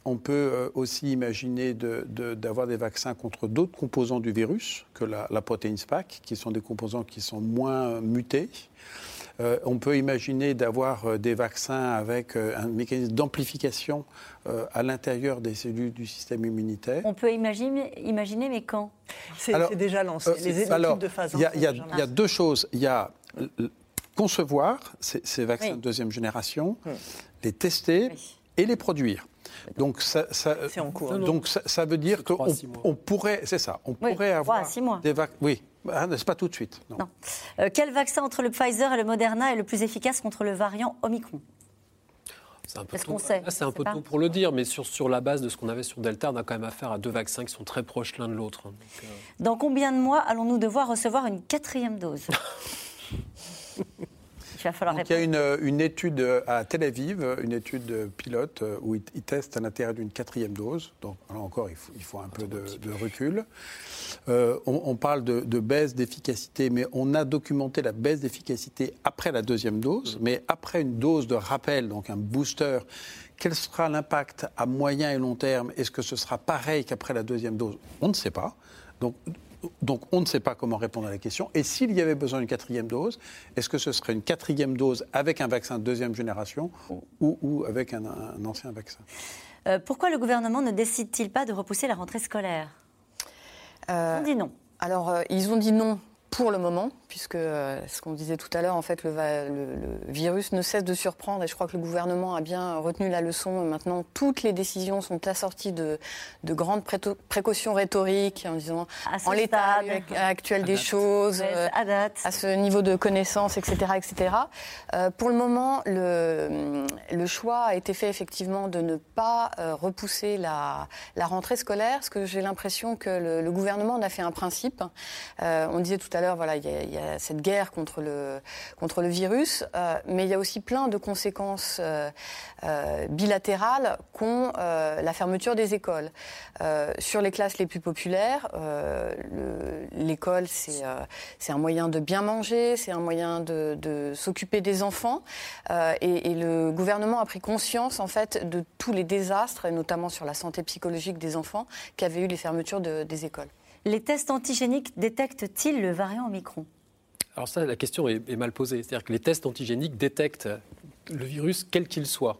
On peut euh, aussi imaginer d'avoir des vaccins contre d'autres composants du virus que la, protéine spike, qui sont des composants qui sont moins mutés. Euh, on peut imaginer d'avoir euh, des vaccins avec euh, un mécanisme d'amplification à l'intérieur des cellules du système immunitaire. On peut imaginer, imaginer mais quand? C'est déjà lancé. Les études de phase Il y, a deux choses. Il y a concevoir ces, vaccins de deuxième génération, hmm. les tester et les produire. Donc ça, ça donc ça, veut dire qu'on on pourrait, c'est ça, on pourrait avoir des vaccins. Oui, ah, c'est pas tout de suite. Non. Euh, quel vaccin entre le Pfizer et le Moderna est le plus efficace contre le variant Omicron? C'est un peu, tôt. C'est un peu tôt pour le dire, mais sur, sur la base de ce qu'on avait sur Delta, on a quand même affaire à deux vaccins qui sont très proches l'un de l'autre. Hein. Euh, Dans combien de mois allons-nous devoir recevoir une quatrième dose? il, y a une, une, étude à Tel Aviv, une étude pilote où ils, testent à l'intérieur d'une quatrième dose. Donc là encore, il faut, il faut un peu de, recul. Euh, on, parle de, baisse d'efficacité, mais on a documenté la baisse d'efficacité après la deuxième dose. Mais après une dose de rappel, donc un booster, quel sera l'impact à moyen et long terme? Est-ce que ce sera pareil qu'après la deuxième dose? On ne sait pas. Donc donc on ne sait pas comment répondre à la question. Et s'il y avait besoin d'une quatrième dose, est-ce que ce serait une quatrième dose avec un vaccin de deuxième génération ou, avec un, ancien vaccin? Euh, Pourquoi le gouvernement ne décide-t-il pas de repousser la rentrée scolaire? Euh, On dit non. Alors, euh, ils ont dit non pour le moment, puisque euh, ce qu'on disait tout à l'heure, en fait, le, virus ne cesse de surprendre et je crois que le gouvernement a bien retenu la leçon. Maintenant, toutes les décisions sont assorties de, de grandes précautions rhétoriques en disant en l'état actuel des choses, euh, à, ce niveau de connaissance, etc. etc. Euh, pour le moment, le, le, choix a été fait effectivement de ne pas repousser la, la, rentrée scolaire, parce que j'ai l'impression que le, le, gouvernement en a fait un principe. on disait tout à tout à l'heure, voilà, il y, a cette guerre contre le, contre le virus, mais il y a aussi plein de conséquences bilatérales qu'ont la fermeture des écoles. sur les classes les plus populaires, l'école, c'est un moyen de bien manger, c'est un moyen de, s'occuper des enfants. Et, et, le gouvernement a pris conscience, en fait, de tous les désastres, et notamment sur la santé psychologique des enfants, qu'avaient eu les fermetures des écoles. Les tests antigéniques détectent-ils le variant Omicron? Alors ça, la question est, mal posée. C'est-à-dire que les tests antigéniques détectent le virus quel qu'il soit.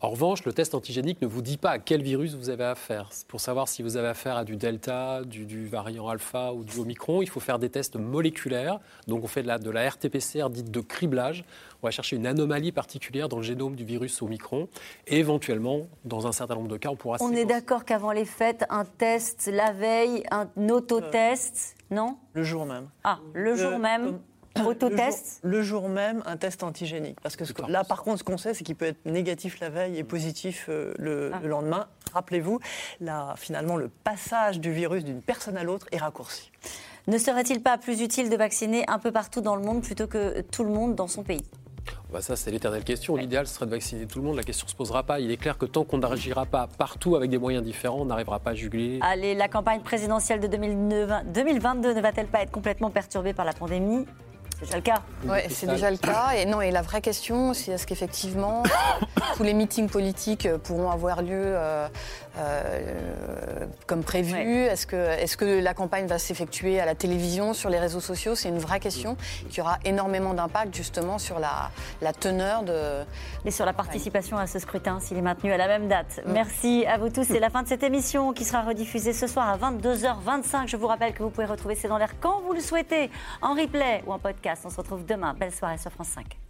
En revanche, le test antigénique ne vous dit pas à quel virus vous avez affaire. Pour savoir si vous avez affaire à du delta, du, variant alpha ou du omicron, il faut faire des tests moléculaires. Donc on fait de la, de la RT-PCR dite de criblage. On va chercher une anomalie particulière dans le génome du virus omicron. Et éventuellement, dans un certain nombre de cas, on pourra... On est d'accord qu'avant les fêtes, un test la veille, un autotest, non? Le jour même. Ah, le jour même Autotest le, jour, même, un test antigénique. Parce que là, par contre, ce qu'on sait, c'est qu'il peut être négatif la veille et positif euh, le, ah. le, lendemain. Rappelez-vous, là, finalement, le passage du virus d'une personne à l'autre est raccourci. Ne serait-il pas plus utile de vacciner un peu partout dans le monde plutôt que tout le monde dans son pays? Bah ça, c'est l'éternelle question. L'idéal serait de vacciner tout le monde. La question ne se posera pas. Il est clair que tant qu'on n'agira pas partout avec des moyens différents, on n'arrivera pas à juguler. Allez, la campagne présidentielle de 2022 ne va-t-elle pas être complètement perturbée par la pandémie? C'est déjà le cas. Oui, c'est déjà le cas. Et non, et la vraie question, c'est est-ce qu'effectivement tous les meetings politiques pourront avoir lieu euh, comme prévu Est-ce que, est que la campagne va s'effectuer à la télévision, sur les réseaux sociaux? C'est une vraie question qui aura énormément d'impact justement sur la, la, teneur de. Et sur la participation à ce scrutin, s'il est maintenu à la même date. Merci à vous tous. C'est la fin de cette émission qui sera rediffusée ce soir à 22h25. Je vous rappelle que vous pouvez retrouver C'est dans l'air quand vous le souhaitez, en replay ou en podcast on se retrouve demain. Belle soirée sur France 5.